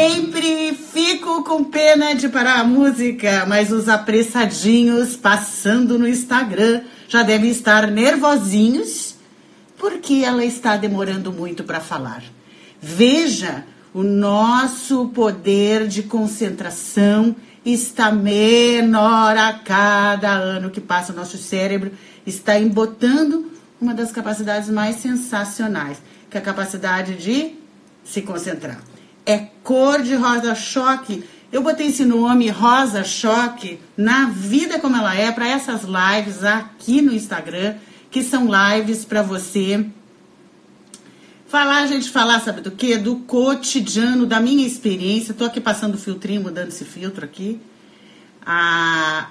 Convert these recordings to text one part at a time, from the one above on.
sempre fico com pena de parar a música, mas os apressadinhos passando no Instagram já devem estar nervosinhos porque ela está demorando muito para falar. Veja, o nosso poder de concentração está menor a cada ano que passa. O nosso cérebro está embotando uma das capacidades mais sensacionais, que é a capacidade de se concentrar. É cor de rosa choque. Eu botei esse nome rosa choque na vida como ela é para essas lives aqui no Instagram, que são lives para você falar, a gente falar, sabe do que? Do cotidiano, da minha experiência. Tô aqui passando o filtrinho, mudando esse filtro aqui. A,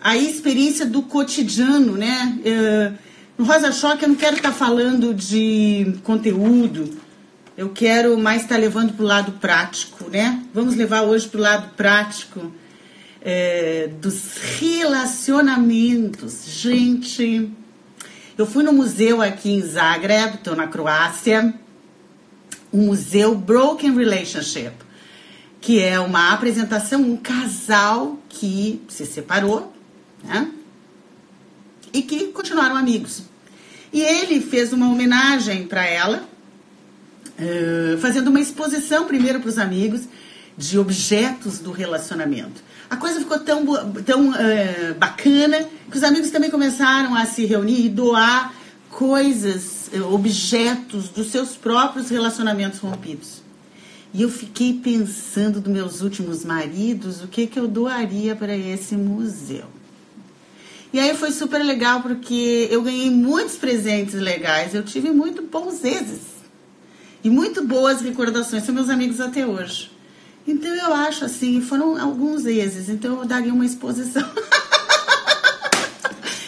a experiência do cotidiano, né? Uh, no Rosa Choque eu não quero estar tá falando de conteúdo, eu quero mais estar tá levando para o lado prático, né? Vamos levar hoje para o lado prático é, dos relacionamentos. Gente, eu fui no museu aqui em Zagreb, estou na Croácia, o museu Broken Relationship, que é uma apresentação, um casal que se separou, né? E que continuaram amigos. E ele fez uma homenagem para ela, uh, fazendo uma exposição primeiro para os amigos de objetos do relacionamento. A coisa ficou tão, tão uh, bacana que os amigos também começaram a se reunir e doar coisas, objetos dos seus próprios relacionamentos rompidos. E eu fiquei pensando dos meus últimos maridos, o que, que eu doaria para esse museu. E aí foi super legal porque eu ganhei muitos presentes legais, eu tive muito bons vezes e muito boas recordações, são meus amigos até hoje. Então eu acho assim, foram alguns vezes, então eu daria uma exposição.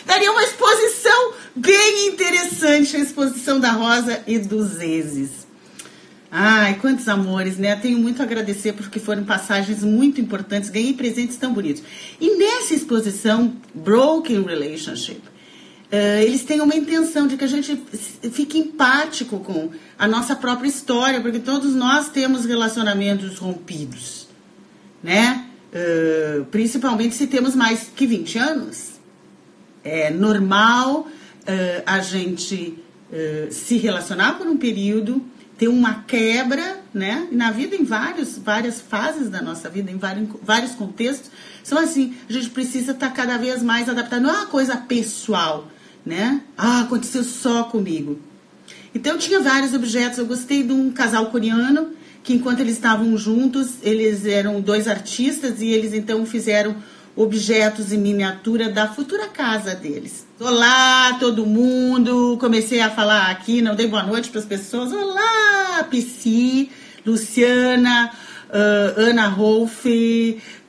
daria uma exposição bem interessante, a exposição da Rosa e dos exes. Ai, quantos amores, né? Tenho muito a agradecer porque foram passagens muito importantes, ganhei presentes tão bonitos. E nessa exposição, Broken Relationship, eles têm uma intenção de que a gente fique empático com a nossa própria história, porque todos nós temos relacionamentos rompidos, né? Uh, principalmente se temos mais que 20 anos. É normal uh, a gente se relacionar por um período ter uma quebra, né? E na vida, em vários, várias fases da nossa vida, em vários, vários contextos, são assim, a gente precisa estar tá cada vez mais adaptado. Não é uma coisa pessoal, né? Ah, aconteceu só comigo. Então, tinha vários objetos. Eu gostei de um casal coreano que, enquanto eles estavam juntos, eles eram dois artistas e eles então fizeram objetos em miniatura da futura casa deles. Olá, todo mundo! Comecei a falar aqui, não dei boa noite para as pessoas. Olá, Pisci, Luciana, uh, Ana Rolf,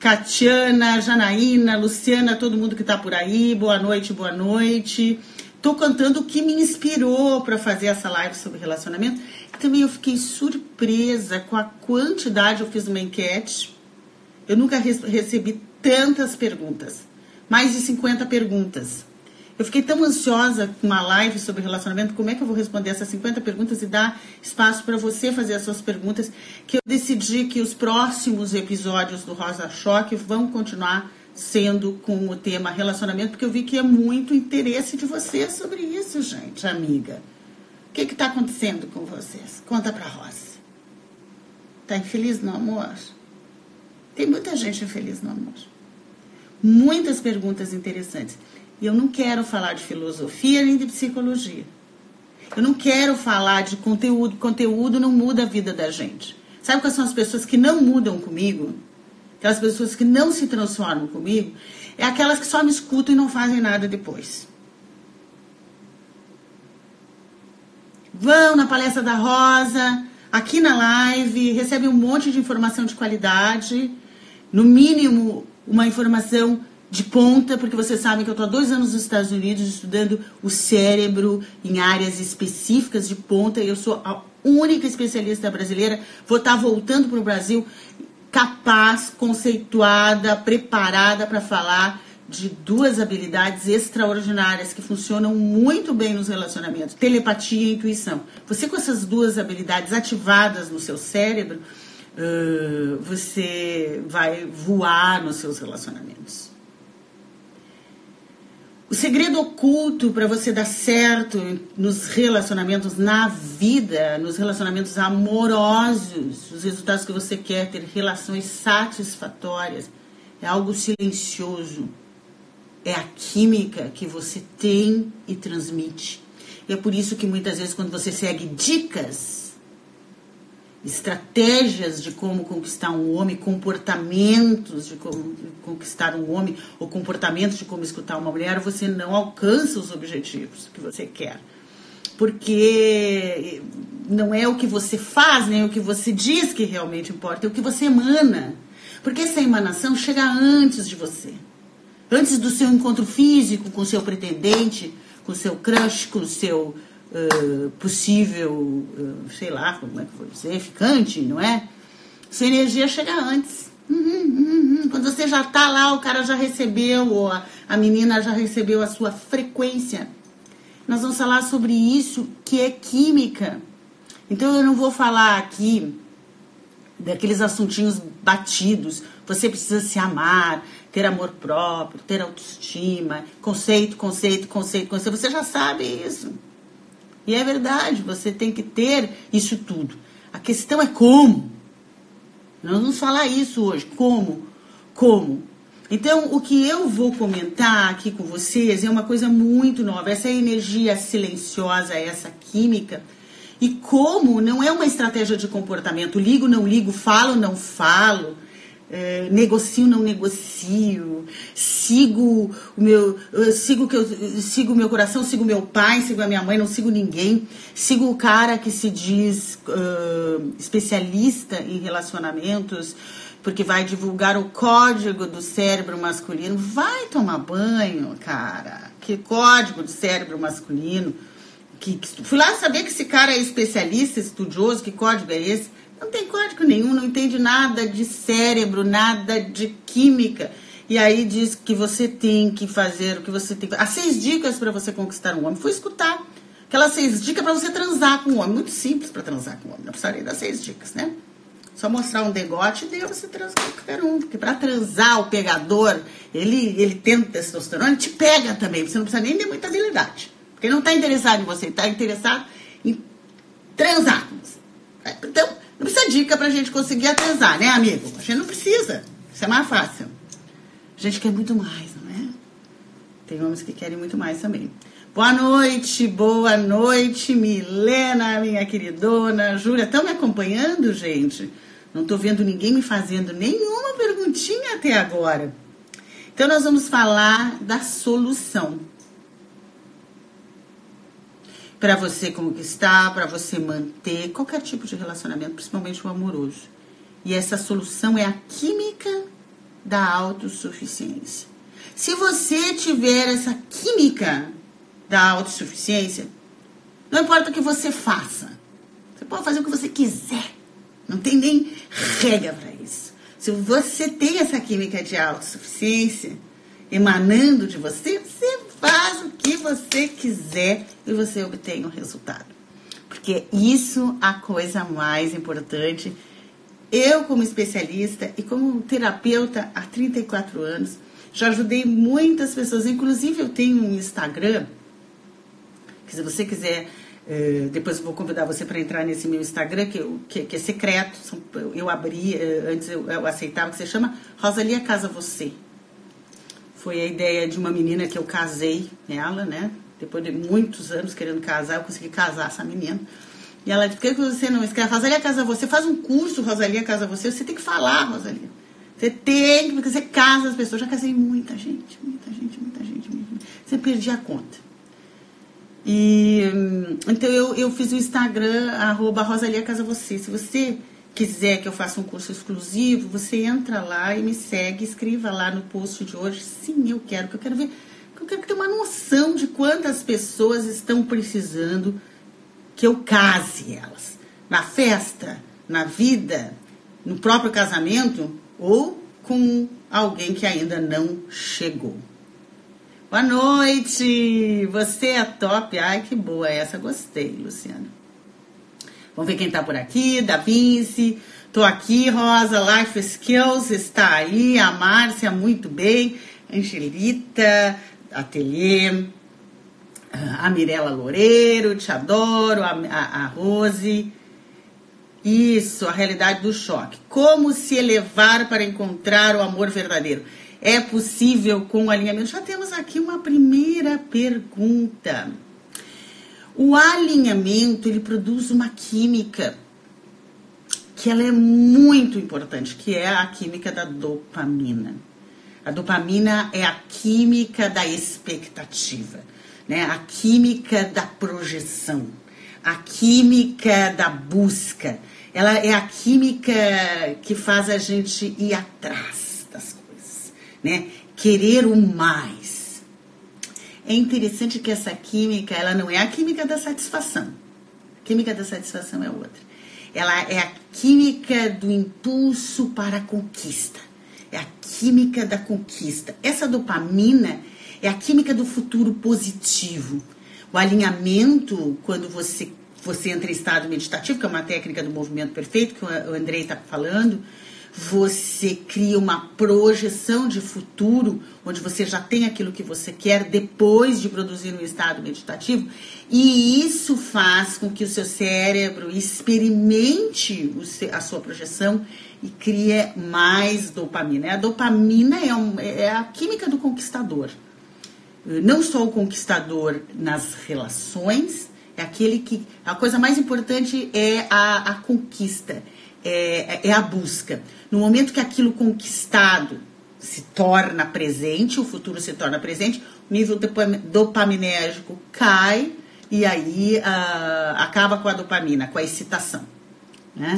Catiana, Janaína, Luciana, todo mundo que está por aí. Boa noite, boa noite. Estou cantando o que me inspirou para fazer essa live sobre relacionamento. Também eu fiquei surpresa com a quantidade. Eu fiz uma enquete. Eu nunca recebi tantas perguntas. Mais de 50 perguntas. Eu fiquei tão ansiosa com uma live sobre relacionamento, como é que eu vou responder essas 50 perguntas e dar espaço para você fazer as suas perguntas, que eu decidi que os próximos episódios do Rosa Choque vão continuar sendo com o tema relacionamento, porque eu vi que é muito interesse de vocês sobre isso, gente, amiga. O que está acontecendo com vocês? Conta para Rosa. Tá infeliz no amor? Tem muita gente infeliz no amor muitas perguntas interessantes. E eu não quero falar de filosofia nem de psicologia. Eu não quero falar de conteúdo. Conteúdo não muda a vida da gente. Sabe quais são as pessoas que não mudam comigo? Aquelas pessoas que não se transformam comigo? É aquelas que só me escutam e não fazem nada depois. Vão na palestra da Rosa, aqui na live, recebem um monte de informação de qualidade. No mínimo, uma informação de ponta, porque vocês sabem que eu estou há dois anos nos Estados Unidos estudando o cérebro em áreas específicas de ponta. Eu sou a única especialista brasileira. Vou estar tá voltando para o Brasil capaz, conceituada, preparada para falar de duas habilidades extraordinárias que funcionam muito bem nos relacionamentos: telepatia e intuição. Você com essas duas habilidades ativadas no seu cérebro uh, você vai voar nos seus relacionamentos. O segredo oculto para você dar certo nos relacionamentos na vida, nos relacionamentos amorosos, os resultados que você quer ter, relações satisfatórias, é algo silencioso. É a química que você tem e transmite. E é por isso que muitas vezes quando você segue dicas estratégias de como conquistar um homem, comportamentos de como conquistar um homem, ou comportamentos de como escutar uma mulher, você não alcança os objetivos que você quer. Porque não é o que você faz, nem o que você diz que realmente importa, é o que você emana. Porque essa emanação chega antes de você. Antes do seu encontro físico com seu pretendente, com seu crush, com seu uh, possível, uh, sei lá, como é que vou dizer, ficante, não é? Sua energia chega antes. Uhum, uhum, uhum. Quando você já está lá, o cara já recebeu, ou a, a menina já recebeu a sua frequência. Nós vamos falar sobre isso, que é química. Então eu não vou falar aqui daqueles assuntinhos batidos. Você precisa se amar, ter amor próprio, ter autoestima, conceito, conceito, conceito, conceito. Você já sabe isso. E é verdade, você tem que ter isso tudo. A questão é como. Nós vamos falar isso hoje. Como? Como? Então, o que eu vou comentar aqui com vocês é uma coisa muito nova. Essa energia silenciosa, essa química. E como não é uma estratégia de comportamento. Ligo, não ligo, falo, não falo é, negocio, não negocio, sigo o meu, sigo que eu sigo meu coração, sigo meu pai, sigo a minha mãe, não sigo ninguém, sigo o cara que se diz uh, especialista em relacionamentos, porque vai divulgar o código do cérebro masculino. Vai tomar banho, cara. Que código do cérebro masculino? Que, que, fui lá saber que esse cara é especialista, estudioso, que código é esse? Não tem código nenhum, não entende nada de cérebro, nada de química. E aí diz que você tem que fazer o que você tem que As seis dicas para você conquistar um homem. Fui escutar. Aquelas seis dicas para você transar com um homem. Muito simples para transar com um homem. Não precisaria das seis dicas, né? Só mostrar um degote e deu você transar com qualquer um. Porque para transar, o pegador, ele, ele tem testosterona, ele te pega também. Você não precisa nem ter muita habilidade. Porque ele não está interessado em você, está interessado em transar com você. Então, não precisa dica pra gente conseguir atrasar, né, amigo? A gente não precisa. Isso é mais fácil. A gente quer muito mais, não é? Tem homens que querem muito mais também. Boa noite, boa noite, Milena, minha queridona. Júlia, estão me acompanhando, gente? Não estou vendo ninguém me fazendo nenhuma perguntinha até agora. Então, nós vamos falar da solução para você conquistar, para você manter qualquer tipo de relacionamento, principalmente o amoroso. E essa solução é a química da autossuficiência. Se você tiver essa química da autossuficiência, não importa o que você faça, você pode fazer o que você quiser. Não tem nem regra para isso. Se você tem essa química de autossuficiência emanando de você, você faz o que você quiser e você obtém o resultado. Porque isso é a coisa mais importante. Eu, como especialista e como terapeuta há 34 anos, já ajudei muitas pessoas. Inclusive, eu tenho um Instagram, que se você quiser, eh, depois eu vou convidar você para entrar nesse meu Instagram, que, que, que é secreto. Eu abri, eh, antes eu, eu aceitava, que se chama Rosalia Casa Você. Foi a ideia de uma menina que eu casei ela, né? Depois de muitos anos querendo casar, eu consegui casar essa menina. E ela disse, por que você não escreve? Rosalia Casa Você, faz um curso, Rosalia Casa Você, você tem que falar, Rosalia. Você tem, porque você casa as pessoas. Já casei muita gente, muita gente, muita gente. Muita gente. Você perdi a conta. E então eu, eu fiz o Instagram, arroba Rosalia Casa Você. Se você quiser que eu faça um curso exclusivo, você entra lá e me segue, escreva lá no post de hoje. Sim, eu quero, que eu quero ver, que eu quero ter uma noção de quantas pessoas estão precisando que eu case elas. Na festa, na vida, no próprio casamento ou com alguém que ainda não chegou. Boa noite! Você é top. Ai, que boa essa. Gostei, Luciana. Vamos ver quem tá por aqui. Da Vinci. Tô aqui, Rosa. Life Skills está aí. A Márcia, muito bem. Angelita, Ateliê. A Mirella Loureiro, te adoro. A, a, a Rose. Isso, a realidade do choque. Como se elevar para encontrar o amor verdadeiro? É possível com alinhamento? Já temos aqui uma primeira pergunta. O alinhamento, ele produz uma química que ela é muito importante, que é a química da dopamina. A dopamina é a química da expectativa, né? A química da projeção, a química da busca. Ela é a química que faz a gente ir atrás das coisas, né? Querer o mais é interessante que essa química, ela não é a química da satisfação. A química da satisfação é outra. Ela é a química do impulso para a conquista. É a química da conquista. Essa dopamina é a química do futuro positivo. O alinhamento, quando você, você entra em estado meditativo, que é uma técnica do movimento perfeito, que o Andrei está falando, você cria uma projeção de futuro, onde você já tem aquilo que você quer depois de produzir um estado meditativo, e isso faz com que o seu cérebro experimente a sua projeção e crie mais dopamina. A dopamina é, um, é a química do conquistador. Não só o conquistador nas relações, é aquele que. A coisa mais importante é a, a conquista é, é a busca. No momento que aquilo conquistado se torna presente, o futuro se torna presente, o nível dopaminérgico cai e aí uh, acaba com a dopamina, com a excitação. Né?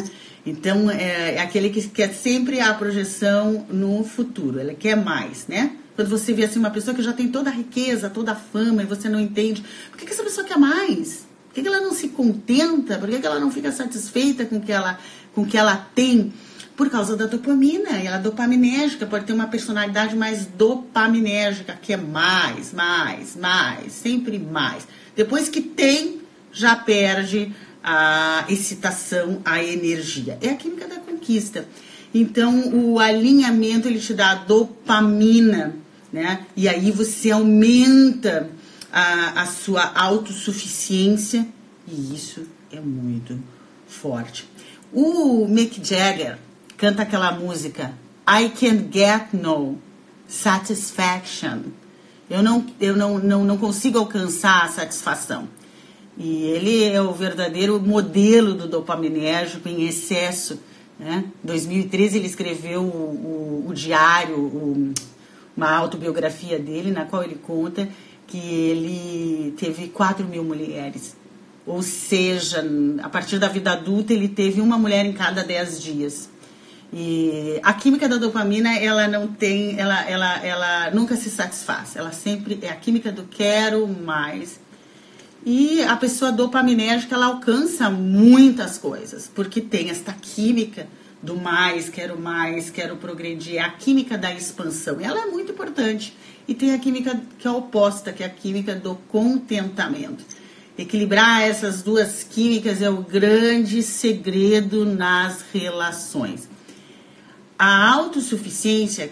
Então, é, é, aquele que quer sempre a projeção no futuro, ele quer mais, né? Quando você vê assim uma pessoa que já tem toda a riqueza, toda a fama e você não entende, por que, que essa pessoa quer mais? Por que, que ela não se contenta? Por que, que ela não fica satisfeita com o que ela com que ela tem por causa da dopamina. Ela é dopaminérgica, pode ter uma personalidade mais dopaminérgica, que é mais, mais, mais, sempre mais. Depois que tem, já perde a excitação, a energia. É a química da conquista. Então, o alinhamento ele te dá dopamina, né? E aí você aumenta a, a sua autossuficiência e isso é muito forte. O Mick Jagger canta aquela música I can get no satisfaction. Eu não, eu não, não, não consigo alcançar a satisfação. E ele é o verdadeiro modelo do dopaminérgico em excesso. Né? Em 2013 ele escreveu o, o, o diário, o, uma autobiografia dele, na qual ele conta que ele teve 4 mil mulheres. Ou seja, a partir da vida adulta, ele teve uma mulher em cada 10 dias. E a química da dopamina, ela não tem, ela, ela, ela nunca se satisfaz. Ela sempre é a química do quero mais. E a pessoa dopaminérgica, ela alcança muitas coisas, porque tem esta química do mais, quero mais, quero progredir, é a química da expansão. Ela é muito importante. E tem a química que é oposta, que é a química do contentamento. Equilibrar essas duas químicas é o grande segredo nas relações. A autossuficiência,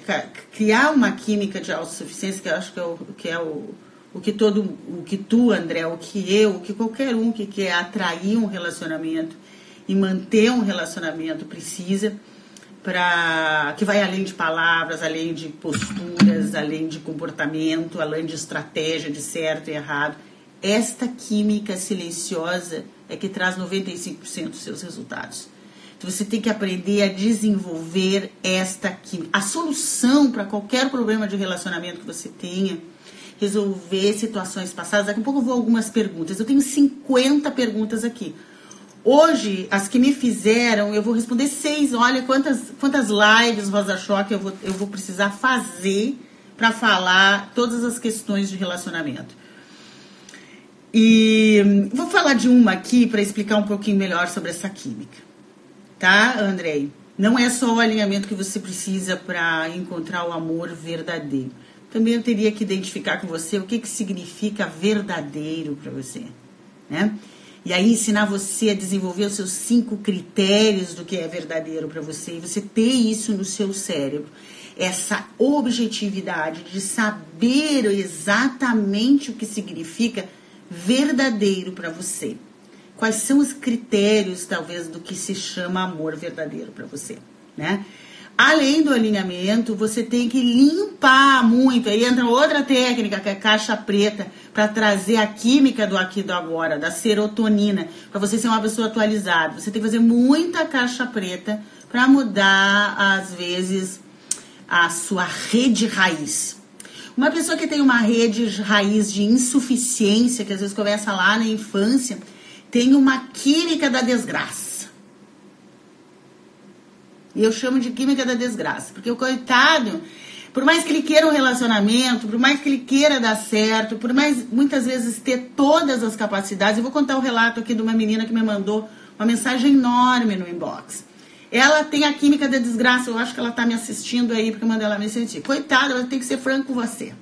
criar uma química de autossuficiência, que eu acho que é o que, é o, o que todo, o que tu, André, o que eu, o que qualquer um que quer atrair um relacionamento e manter um relacionamento precisa, para que vai além de palavras, além de posturas, além de comportamento, além de estratégia de certo e errado esta química silenciosa é que traz 95% dos seus resultados. Então você tem que aprender a desenvolver esta química. A solução para qualquer problema de relacionamento que você tenha, resolver situações passadas. Daqui a pouco eu vou algumas perguntas. Eu tenho 50 perguntas aqui. Hoje, as que me fizeram, eu vou responder seis. Olha quantas, quantas lives, Rosa Choque, eu vou, eu vou precisar fazer para falar todas as questões de relacionamento. E vou falar de uma aqui para explicar um pouquinho melhor sobre essa química. Tá, Andrei? Não é só o alinhamento que você precisa para encontrar o amor verdadeiro. Também eu teria que identificar com você o que, que significa verdadeiro para você. né? E aí ensinar você a desenvolver os seus cinco critérios do que é verdadeiro para você e você ter isso no seu cérebro. Essa objetividade de saber exatamente o que significa verdadeiro para você. Quais são os critérios, talvez, do que se chama amor verdadeiro para você, né? Além do alinhamento, você tem que limpar muito. Aí entra outra técnica, que é caixa preta, para trazer a química do aqui do agora, da serotonina, para você ser uma pessoa atualizada. Você tem que fazer muita caixa preta para mudar, às vezes, a sua rede raiz. Uma pessoa que tem uma rede raiz de insuficiência, que às vezes começa lá na infância, tem uma química da desgraça. E eu chamo de química da desgraça, porque o coitado, por mais que ele queira um relacionamento, por mais que ele queira dar certo, por mais muitas vezes ter todas as capacidades, eu vou contar o um relato aqui de uma menina que me mandou uma mensagem enorme no inbox. Ela tem a química da desgraça, eu acho que ela está me assistindo aí porque mandei ela me sentir. Coitada, eu tenho que ser franco com você.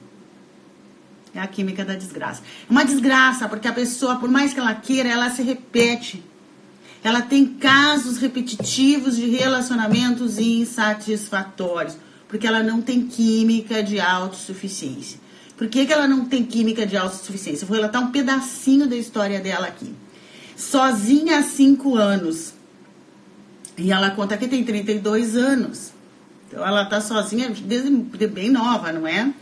É a química da desgraça. É uma desgraça, porque a pessoa, por mais que ela queira, ela se repete ela tem casos repetitivos de relacionamentos insatisfatórios, porque ela não tem química de autossuficiência. Por que, que ela não tem química de autossuficiência? Eu vou relatar um pedacinho da história dela aqui. Sozinha há cinco anos. E ela conta que tem 32 anos. Então ela tá sozinha desde bem nova, não é?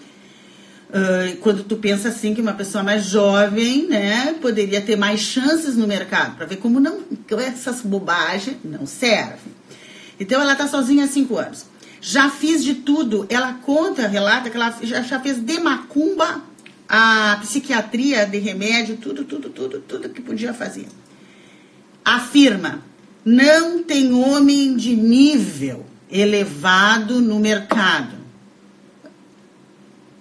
Uh, quando tu pensa assim que uma pessoa mais jovem, né, poderia ter mais chances no mercado, para ver como não essas bobagens não servem. Então ela está sozinha há cinco anos. Já fiz de tudo. Ela conta, relata que ela já fez de macumba a psiquiatria, de remédio, tudo, tudo, tudo, tudo que podia fazer. Afirma: não tem homem de nível elevado no mercado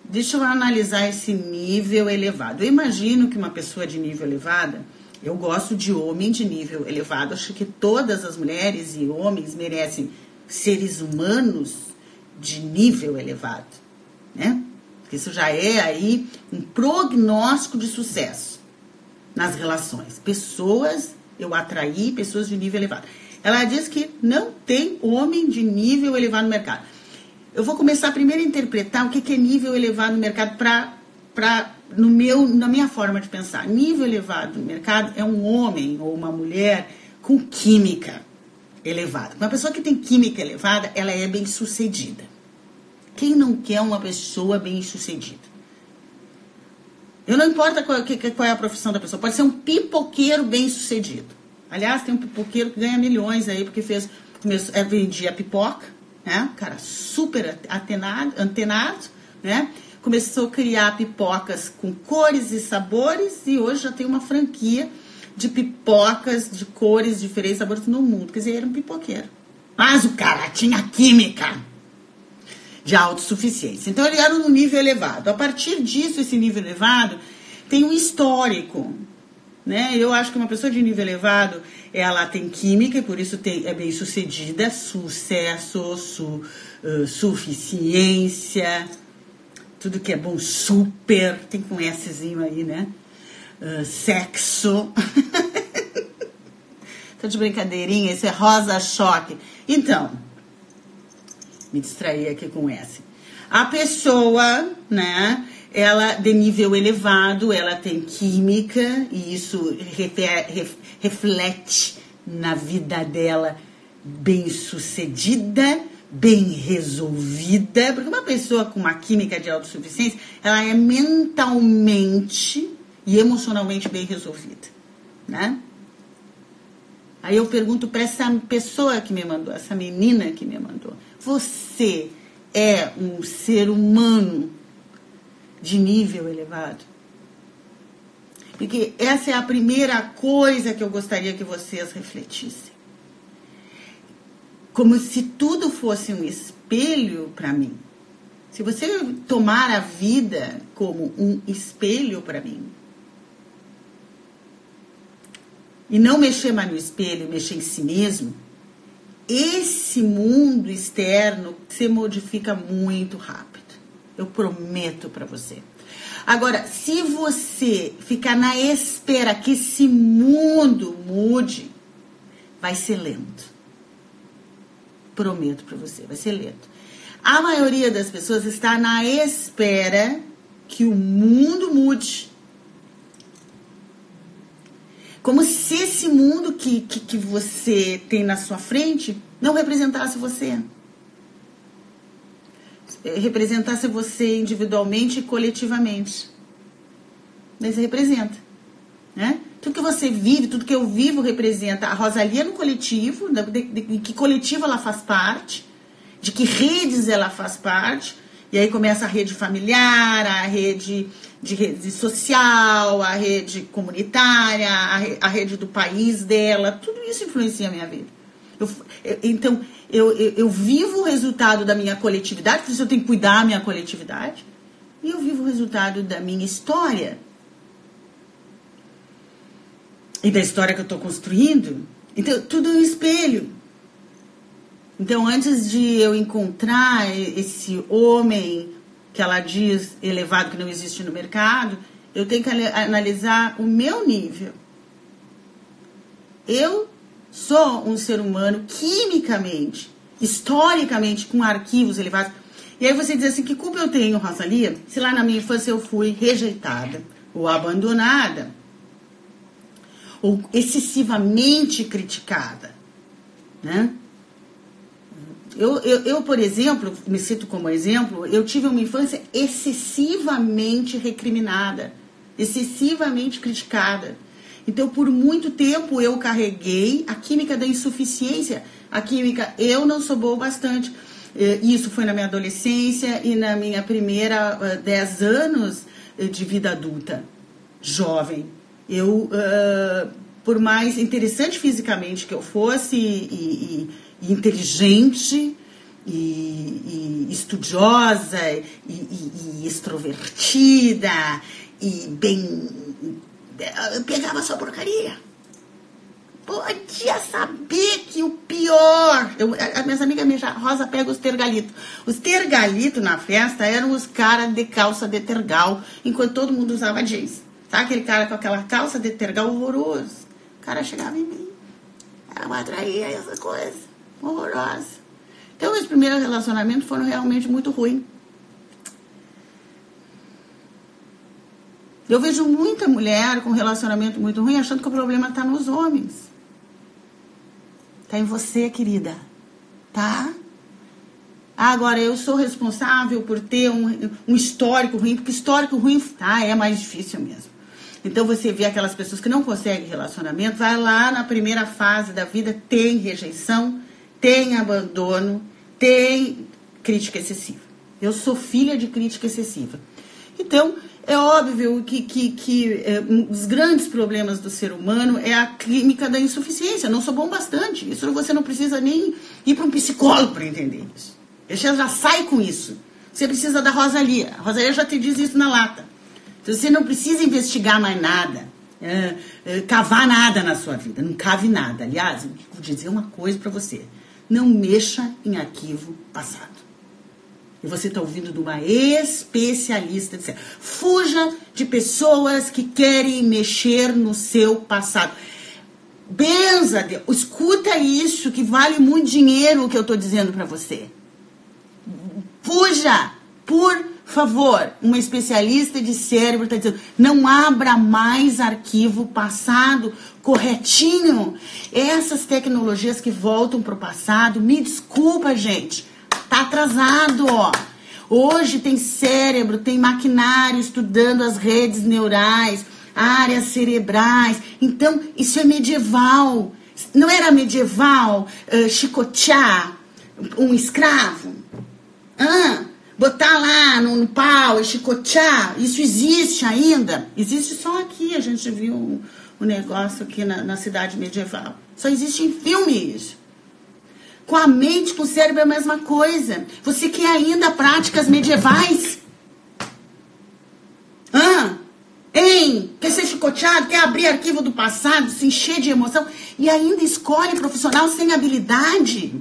Deixa eu analisar esse nível elevado. Eu imagino que uma pessoa de nível elevado, eu gosto de homem de nível elevado. Acho que todas as mulheres e homens merecem seres humanos de nível elevado, né? Isso já é aí um prognóstico de sucesso nas relações. Pessoas, eu atraí pessoas de nível elevado. Ela diz que não tem homem de nível elevado no mercado. Eu vou começar primeiro a interpretar o que é nível elevado no mercado para no meu na minha forma de pensar. Nível elevado no mercado é um homem ou uma mulher com química elevada. Uma pessoa que tem química elevada, ela é bem sucedida. Quem não quer uma pessoa bem sucedida? Eu não importa qual, qual é a profissão da pessoa, pode ser um pipoqueiro bem sucedido. Aliás, tem um pipoqueiro que ganha milhões aí, porque fez, é, vendia pipoca, né? Cara super antenado, antenado, né? Começou a criar pipocas com cores e sabores e hoje já tem uma franquia de pipocas de cores diferentes, sabores no mundo. Quer dizer, era um pipoqueiro. Mas o cara tinha química de autossuficiência. Então ele era no nível elevado. A partir disso, esse nível elevado tem um histórico né? Eu acho que uma pessoa de nível elevado, ela tem química e por isso tem, é bem sucedida, sucesso, su, uh, suficiência, tudo que é bom, super, tem com Szinho aí, né? Uh, sexo. Tô de brincadeirinha, isso é rosa choque. Então, me distraí aqui com S. A pessoa, né? ela de nível elevado, ela tem química e isso reflete na vida dela bem sucedida, bem resolvida, porque uma pessoa com uma química de autossuficiência, ela é mentalmente e emocionalmente bem resolvida, né? Aí eu pergunto para essa pessoa que me mandou, essa menina que me mandou, você é um ser humano de nível elevado. Porque essa é a primeira coisa que eu gostaria que vocês refletissem. Como se tudo fosse um espelho para mim. Se você tomar a vida como um espelho para mim, e não mexer mais no espelho, mexer em si mesmo, esse mundo externo se modifica muito rápido. Eu prometo para você. Agora, se você ficar na espera que esse mundo mude, vai ser lento. Prometo para você, vai ser lento. A maioria das pessoas está na espera que o mundo mude. Como se esse mundo que, que, que você tem na sua frente não representasse você. Representasse você individualmente e coletivamente. Mas representa. Né? Tudo que você vive, tudo que eu vivo representa a Rosalia no coletivo, de, de, de que coletivo ela faz parte, de que redes ela faz parte. E aí começa a rede familiar, a rede de rede social, a rede comunitária, a, re, a rede do país dela, tudo isso influencia a minha vida. Eu, eu, então, eu, eu, eu, vivo o resultado da minha coletividade, por isso eu tenho que cuidar da minha coletividade, e eu vivo o resultado da minha história. E da história que eu estou construindo. Então, tudo é um espelho. Então, antes de eu encontrar esse homem que ela diz elevado que não existe no mercado, eu tenho que analisar o meu nível. Eu sou um ser humano quimicamente, historicamente, com arquivos elevados. E aí você diz assim, que culpa eu tenho, Rosalia, se lá na minha infância eu fui rejeitada ou abandonada ou excessivamente criticada, né? Eu, eu, eu, por exemplo, me cito como exemplo, eu tive uma infância excessivamente recriminada, excessivamente criticada. Então, por muito tempo, eu carreguei a química da insuficiência. A química, eu não sou boa bastante. É, isso foi na minha adolescência e na minha primeira uh, dez anos eh, de vida adulta, jovem. Eu, uh, por mais interessante fisicamente que eu fosse e e inteligente e, e estudiosa e, e, extrovertida e bem. Eu pegava só porcaria. Podia saber que o pior. Eu, as minhas amigas chamam, Rosa pega os tergalitos. Os tergalitos na festa eram os caras de calça de tergal, enquanto todo mundo usava jeans. Sabe aquele cara com aquela calça de tergal horroroso? O cara chegava em mim. Eu atraía essa coisa horrorosa. Então, os primeiros relacionamentos foram realmente muito ruins. Eu vejo muita mulher com relacionamento muito ruim achando que o problema está nos homens. Está em você, querida. Tá? Agora, eu sou responsável por ter um, um histórico ruim, porque histórico ruim tá, é mais difícil mesmo. Então você vê aquelas pessoas que não conseguem relacionamento, vai lá na primeira fase da vida, tem rejeição, tem abandono, tem crítica excessiva. Eu sou filha de crítica excessiva. Então, é óbvio que, que, que é, um dos grandes problemas do ser humano é a clínica da insuficiência. Não sou bom bastante. Isso você não precisa nem ir para um psicólogo para entender isso. Você já sai com isso. Você precisa da Rosalia. A Rosalia já te diz isso na lata. Então, você não precisa investigar mais nada. É, é, cavar nada na sua vida. Não cave nada. Aliás, vou dizer uma coisa para você não mexa em arquivo passado. E você está ouvindo de uma especialista dizendo, fuja de pessoas que querem mexer no seu passado. Benza, Deus, escuta isso que vale muito dinheiro o que eu estou dizendo para você. Fuja, por favor. Uma especialista de cérebro está dizendo, não abra mais arquivo passado, corretinho. Essas tecnologias que voltam para o passado, me desculpa, gente, tá atrasado, ó. Hoje tem cérebro, tem maquinário estudando as redes neurais, áreas cerebrais. Então, isso é medieval. Não era medieval uh, chicotear um escravo? Ah, botar lá no, no pau e chicotear? Isso existe ainda? Existe só aqui, a gente viu o negócio aqui na, na cidade medieval. Só existe em filme isso. Com a mente, com o cérebro é a mesma coisa. Você quer ainda práticas medievais? Hã? Hein? Quer ser chicoteado? Quer abrir arquivo do passado, se encher de emoção e ainda escolhe profissional sem habilidade?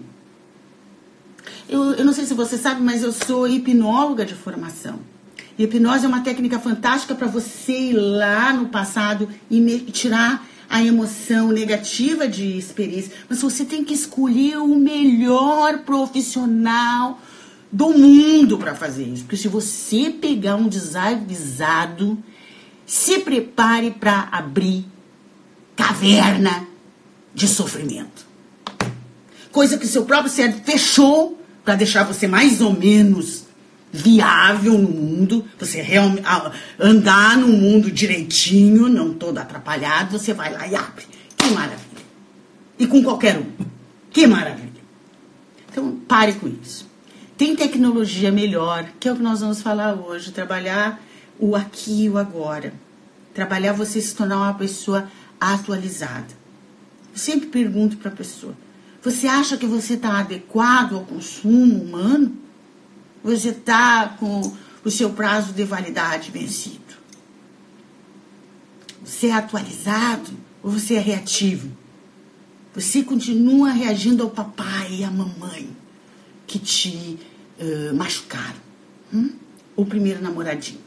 Eu, eu não sei se você sabe, mas eu sou hipnóloga de formação. hipnose é uma técnica fantástica para você ir lá no passado e tirar a emoção negativa de experiência. Mas você tem que escolher o melhor profissional do mundo para fazer isso. Porque se você pegar um desavisado, se prepare para abrir caverna de sofrimento. Coisa que seu próprio cérebro fechou para deixar você mais ou menos viável no mundo, você realmente andar no mundo direitinho, não todo atrapalhado, você vai lá e abre. Que maravilha. E com qualquer um. Que maravilha. Então, pare com isso. Tem tecnologia melhor, que é o que nós vamos falar hoje, trabalhar o aqui e o agora. Trabalhar você se tornar uma pessoa atualizada. Eu sempre pergunto para a pessoa: você acha que você está adequado ao consumo humano? você está com o seu prazo de validade vencido? Você é atualizado ou você é reativo? Você continua reagindo ao papai e à mamãe que te uh, machucaram? Hum? O primeiro namoradinho.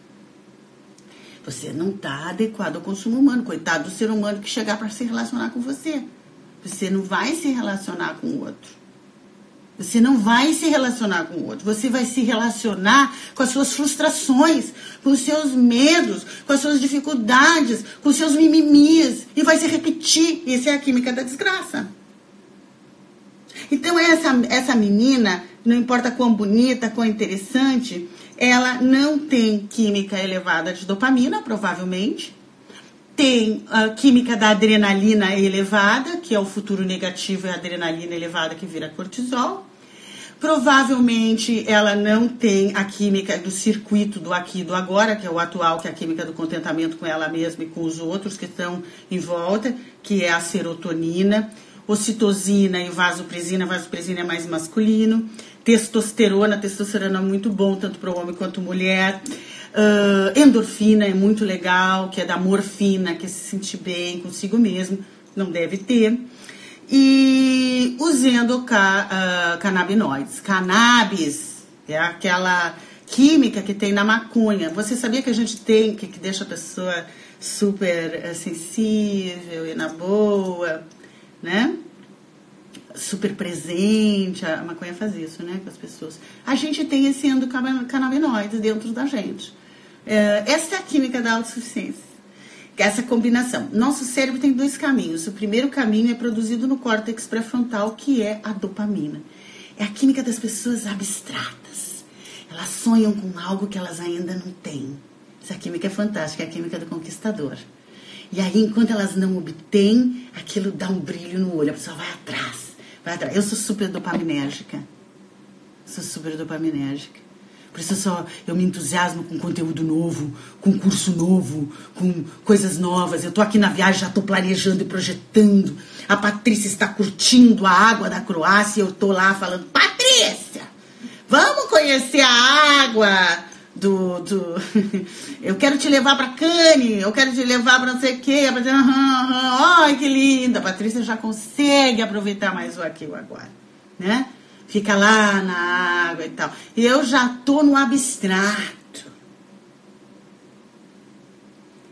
Você não está adequado ao consumo humano. Coitado do ser humano que chegar para se relacionar com você. Você não vai se relacionar com o outro. Você não vai se relacionar com o outro. Você vai se relacionar com as suas frustrações, com os seus medos, com as suas dificuldades, com os seus mimimis. E vai se repetir. Isso é a química da desgraça. Então, essa, essa menina, não importa quão bonita, quão interessante, ela não tem química elevada de dopamina, provavelmente. Tem a química da adrenalina elevada, que é o futuro negativo, é a adrenalina elevada que vira cortisol. Provavelmente ela não tem a química do circuito do aqui e do agora, que é o atual, que é a química do contentamento com ela mesma e com os outros que estão em volta, que é a serotonina, ocitosina e vasopresina. Vasopresina é mais masculino. Testosterona, testosterona é muito bom, tanto para o homem quanto mulher. Uh, endorfina é muito legal, que é da morfina, que é se sentir bem consigo mesmo, não deve ter e os endocannabinoides. Uh, Cannabis é aquela química que tem na maconha. Você sabia que a gente tem, que, que deixa a pessoa super uh, sensível e na boa, né? Super presente. A maconha faz isso, né, com as pessoas. A gente tem esse endocannabinoides dentro da gente. Uh, essa é a química da autossuficiência essa combinação. Nosso cérebro tem dois caminhos. O primeiro caminho é produzido no córtex pré-frontal, que é a dopamina. É a química das pessoas abstratas. Elas sonham com algo que elas ainda não têm. Essa química é fantástica, é a química do conquistador. E aí, enquanto elas não obtêm, aquilo dá um brilho no olho. A pessoa vai atrás, vai atrás. Eu sou super dopaminérgica. Sou super dopaminérgica. Por isso eu, só, eu me entusiasmo com conteúdo novo, com curso novo, com coisas novas. Eu estou aqui na viagem, já estou planejando e projetando. A Patrícia está curtindo a água da Croácia e eu estou lá falando, Patrícia, vamos conhecer a água do, do eu quero te levar para Cane, eu quero te levar para não sei o quê. A Patrícia, ai que linda. A Patrícia já consegue aproveitar mais o aqui o agora, né? fica lá na água e tal. E eu já tô no abstrato.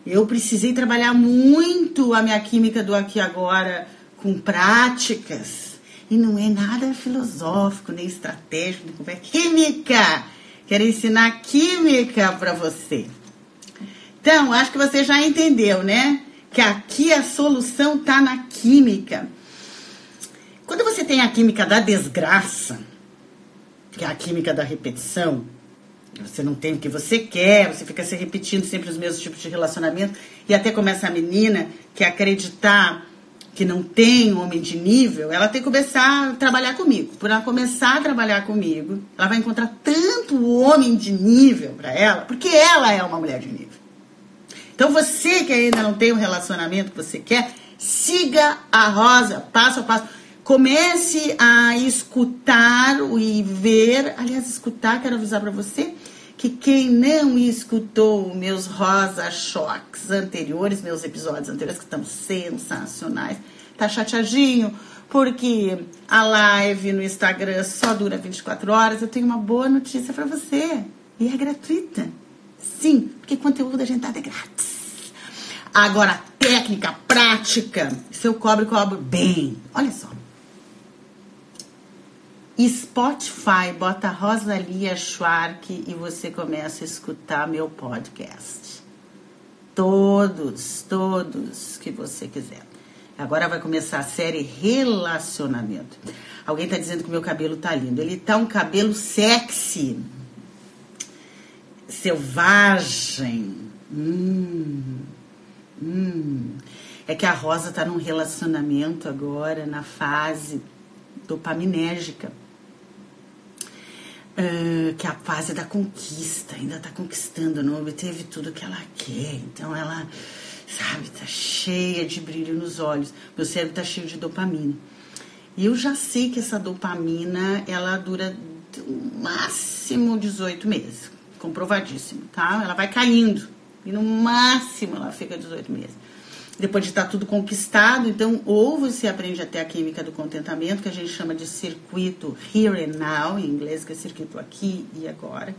Eu precisei trabalhar muito a minha química do aqui agora com práticas. E não é nada filosófico, nem estratégico, nem é química. Quero ensinar química para você. Então, acho que você já entendeu, né? Que aqui a solução tá na química. Quando você tem a química da desgraça, que é a química da repetição, você não tem o que você quer, você fica se repetindo sempre os mesmos tipos de relacionamento, e até começa a menina que acreditar que não tem homem de nível, ela tem que começar a trabalhar comigo. Por ela começar a trabalhar comigo, ela vai encontrar tanto homem de nível para ela, porque ela é uma mulher de nível. Então você que ainda não tem o relacionamento que você quer, siga a rosa, passo a passo. Comece a escutar e ver. Aliás, escutar, quero avisar para você que quem não escutou meus rosa choques anteriores, meus episódios anteriores, que estão sensacionais, tá chateadinho, porque a live no Instagram só dura 24 horas. Eu tenho uma boa notícia para você e é gratuita. Sim, porque conteúdo a gente tá de grátis. Agora, técnica, prática, se eu cobro, cobro bem. Olha só. Spotify, bota Rosalia Schwark e você começa a escutar meu podcast. Todos, todos que você quiser. Agora vai começar a série Relacionamento. Alguém tá dizendo que meu cabelo tá lindo. Ele tá um cabelo sexy. Selvagem. Hum. Hum. É que a Rosa tá num relacionamento agora, na fase dopaminérgica. Que é a fase da conquista, ainda está conquistando, não obteve tudo que ela quer, então ela, sabe, tá cheia de brilho nos olhos, meu cérebro tá cheio de dopamina. E eu já sei que essa dopamina, ela dura no máximo 18 meses, comprovadíssimo, tá? Ela vai caindo, e no máximo ela fica 18 meses depois de estar tudo conquistado. Então, ou você aprende até a química do contentamento, que a gente chama de circuito here and now, em inglês, que é circuito aqui e agora,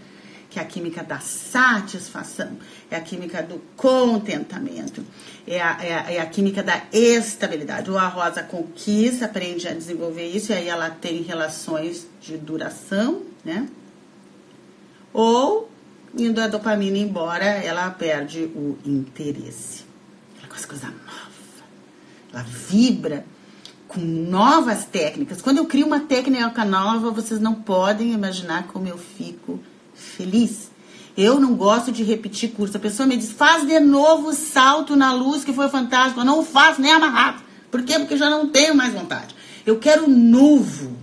que é a química da satisfação, é a química do contentamento, é a, é a, é a química da estabilidade. Ou a Rosa conquista, aprende a desenvolver isso, e aí ela tem relações de duração, né? Ou, indo a dopamina embora, ela perde o interesse faz coisa nova. Ela vibra com novas técnicas. Quando eu crio uma técnica nova, vocês não podem imaginar como eu fico feliz. Eu não gosto de repetir curso. A pessoa me diz, faz de novo o salto na luz que foi fantástico. Eu não faço nem amarrado. Por quê? Porque já não tenho mais vontade. Eu quero novo.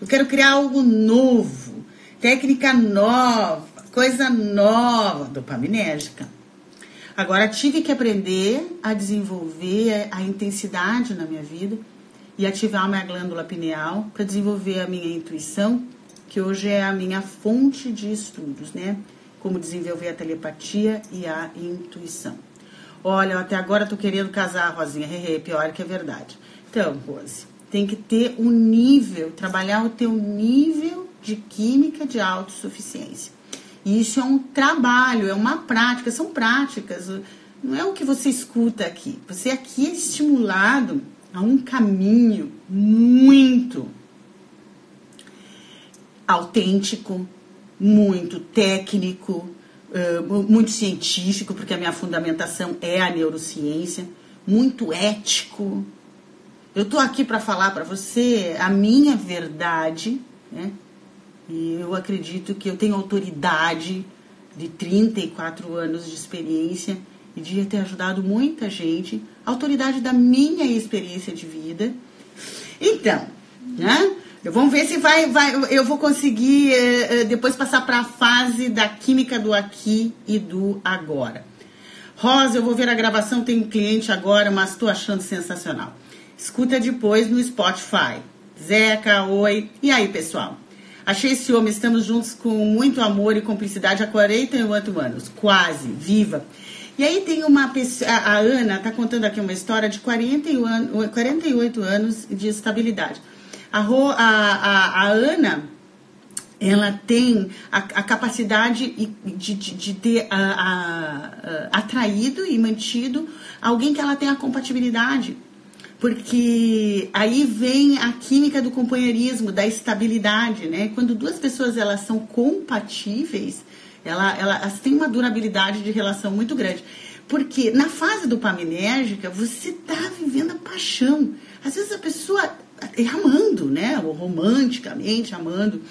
Eu quero criar algo novo. Técnica nova. Coisa nova. Dopaminérgica. Agora tive que aprender a desenvolver a intensidade na minha vida e ativar minha glândula pineal para desenvolver a minha intuição, que hoje é a minha fonte de estudos, né? Como desenvolver a telepatia e a intuição. Olha, até agora tô querendo casar, Rosinha, hehe, pior que é verdade. Então, Rose, tem que ter um nível, trabalhar o teu nível de química de autossuficiência. Isso é um trabalho, é uma prática, são práticas. Não é o que você escuta aqui. Você aqui é estimulado a um caminho muito autêntico, muito técnico, muito científico, porque a minha fundamentação é a neurociência, muito ético. Eu estou aqui para falar para você a minha verdade, né? E eu acredito que eu tenho autoridade de 34 anos de experiência e de ter ajudado muita gente, autoridade da minha experiência de vida. Então, né? Vamos ver se vai, vai eu vou conseguir eh, eh, depois passar para a fase da química do aqui e do agora. Rosa, eu vou ver a gravação, tenho um cliente agora, mas estou achando sensacional. Escuta depois no Spotify. Zeca, oi. E aí, pessoal? Achei esse homem, estamos juntos com muito amor e cumplicidade há 48 anos, quase, viva. E aí tem uma pessoa, a Ana está contando aqui uma história de 41, 48 anos de estabilidade. A, a, a, a Ana, ela tem a, a capacidade de, de, de ter a, atraído e mantido alguém que ela tem a compatibilidade porque aí vem a química do companheirismo, da estabilidade, né? Quando duas pessoas elas são compatíveis, ela, elas têm uma durabilidade de relação muito grande. Porque na fase dopaminérgica, você está vivendo a paixão. Às vezes a pessoa é amando, né? Ou romanticamente amando.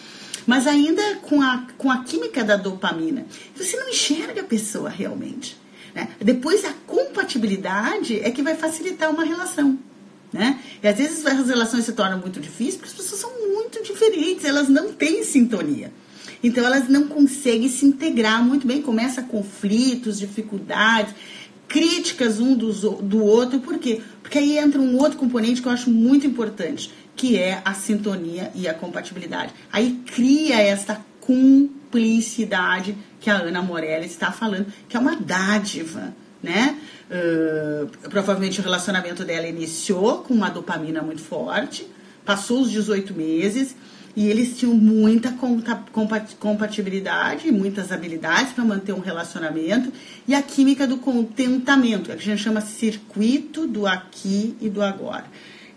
Mas ainda com a, com a química da dopamina. Você não enxerga a pessoa realmente. Né? Depois a compatibilidade é que vai facilitar uma relação. Né? E às vezes as relações se tornam muito difíceis porque as pessoas são muito diferentes, elas não têm sintonia. Então elas não conseguem se integrar muito bem, começa conflitos, dificuldades, críticas um do, do outro, por quê? Porque aí entra um outro componente que eu acho muito importante, que é a sintonia e a compatibilidade. Aí cria essa cumplicidade que a Ana Morelli está falando, que é uma dádiva, né? Uh, provavelmente o relacionamento dela iniciou com uma dopamina muito forte, passou os 18 meses, e eles tinham muita compatibilidade, muitas habilidades para manter um relacionamento e a química do contentamento, que a gente chama circuito do aqui e do agora,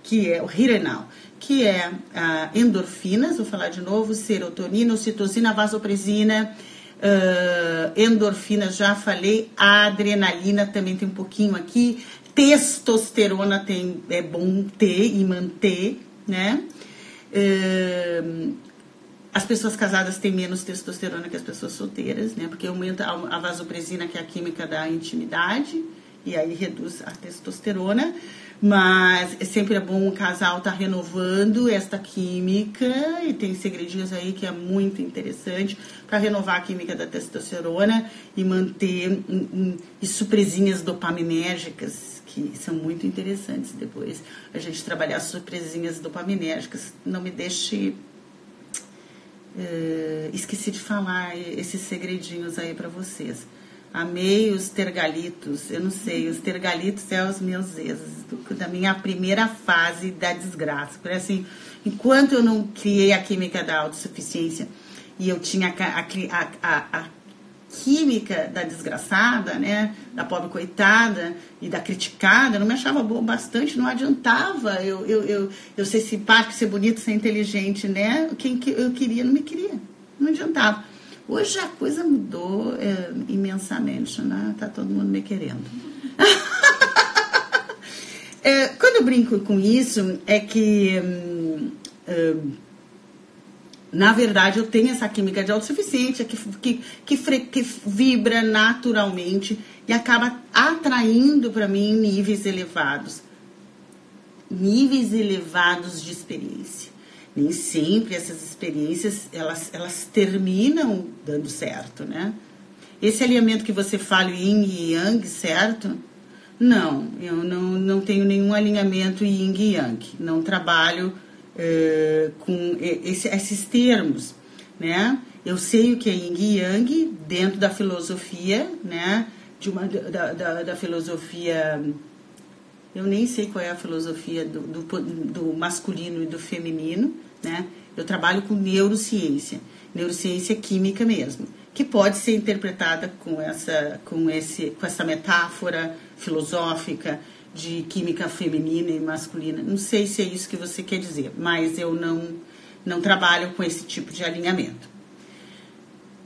que é o Hirenal, que é ah, endorfinas, vou falar de novo, serotonina, ocitocina, vasopresina, uh, endorfinas, já falei, a adrenalina também tem um pouquinho aqui, testosterona tem, é bom ter e manter, né? Uh, as pessoas casadas têm menos testosterona que as pessoas solteiras, né? Porque aumenta a vasopresina, que é a química da intimidade, e aí reduz a testosterona. Mas é sempre é bom o casal estar tá renovando esta química e tem segredinhos aí que é muito interessante para renovar a química da testosterona e manter um, um, e surpresinhas dopaminérgicas que são muito interessantes depois. A gente trabalhar surpresinhas dopaminérgicas. Não me deixe uh, esqueci de falar esses segredinhos aí para vocês. Amei os tergalitos. Eu não sei, os tergalitos é os meus exes, do, da minha primeira fase da desgraça. Porque assim, enquanto eu não criei a química da autossuficiência e eu tinha a, a, a, a química da desgraçada, né, da pobre coitada e da criticada, eu não me achava boa bastante, não adiantava eu, eu, eu, eu ser simpático, ser bonito, ser inteligente, né? Quem eu queria não me queria, não adiantava. Hoje a coisa mudou é, imensamente, né? Tá todo mundo me querendo. é, quando eu brinco com isso, é que, hum, hum, na verdade, eu tenho essa química de autossuficiência que, que, que, que vibra naturalmente e acaba atraindo para mim níveis elevados níveis elevados de experiência nem sempre essas experiências elas, elas terminam dando certo, né? Esse alinhamento que você fala Yin e Yang, certo? Não, eu não, não tenho nenhum alinhamento Yin e Yang. Não trabalho é, com esse, esses termos, né? Eu sei o que é Yin e Yang dentro da filosofia, né? De uma, da, da, da filosofia eu nem sei qual é a filosofia do, do, do masculino e do feminino, né? Eu trabalho com neurociência, neurociência química mesmo, que pode ser interpretada com essa, com esse, com essa metáfora filosófica de química feminina e masculina. Não sei se é isso que você quer dizer, mas eu não, não trabalho com esse tipo de alinhamento.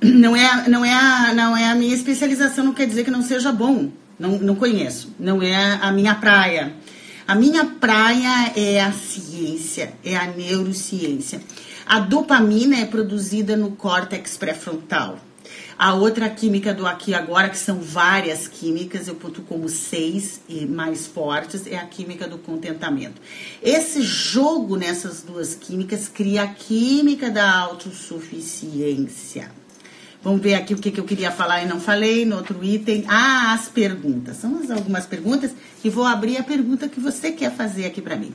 Não é, não, é a, não é a minha especialização, não quer dizer que não seja bom. Não, não conheço, não é a minha praia. A minha praia é a ciência, é a neurociência. A dopamina é produzida no córtex pré-frontal. A outra química do aqui agora, que são várias químicas, eu ponto como seis e mais fortes, é a química do contentamento. Esse jogo nessas duas químicas cria a química da autossuficiência. Vamos ver aqui o que, que eu queria falar e não falei no outro item. Ah, as perguntas. São algumas perguntas e vou abrir a pergunta que você quer fazer aqui para mim.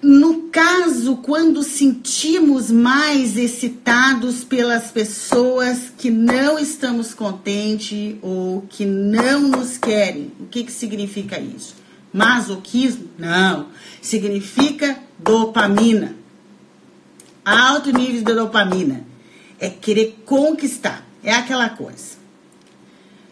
No caso, quando sentimos mais excitados pelas pessoas que não estamos contentes ou que não nos querem, o que, que significa isso? Masoquismo? Não. Significa dopamina. Alto nível de dopamina é querer conquistar. É aquela coisa.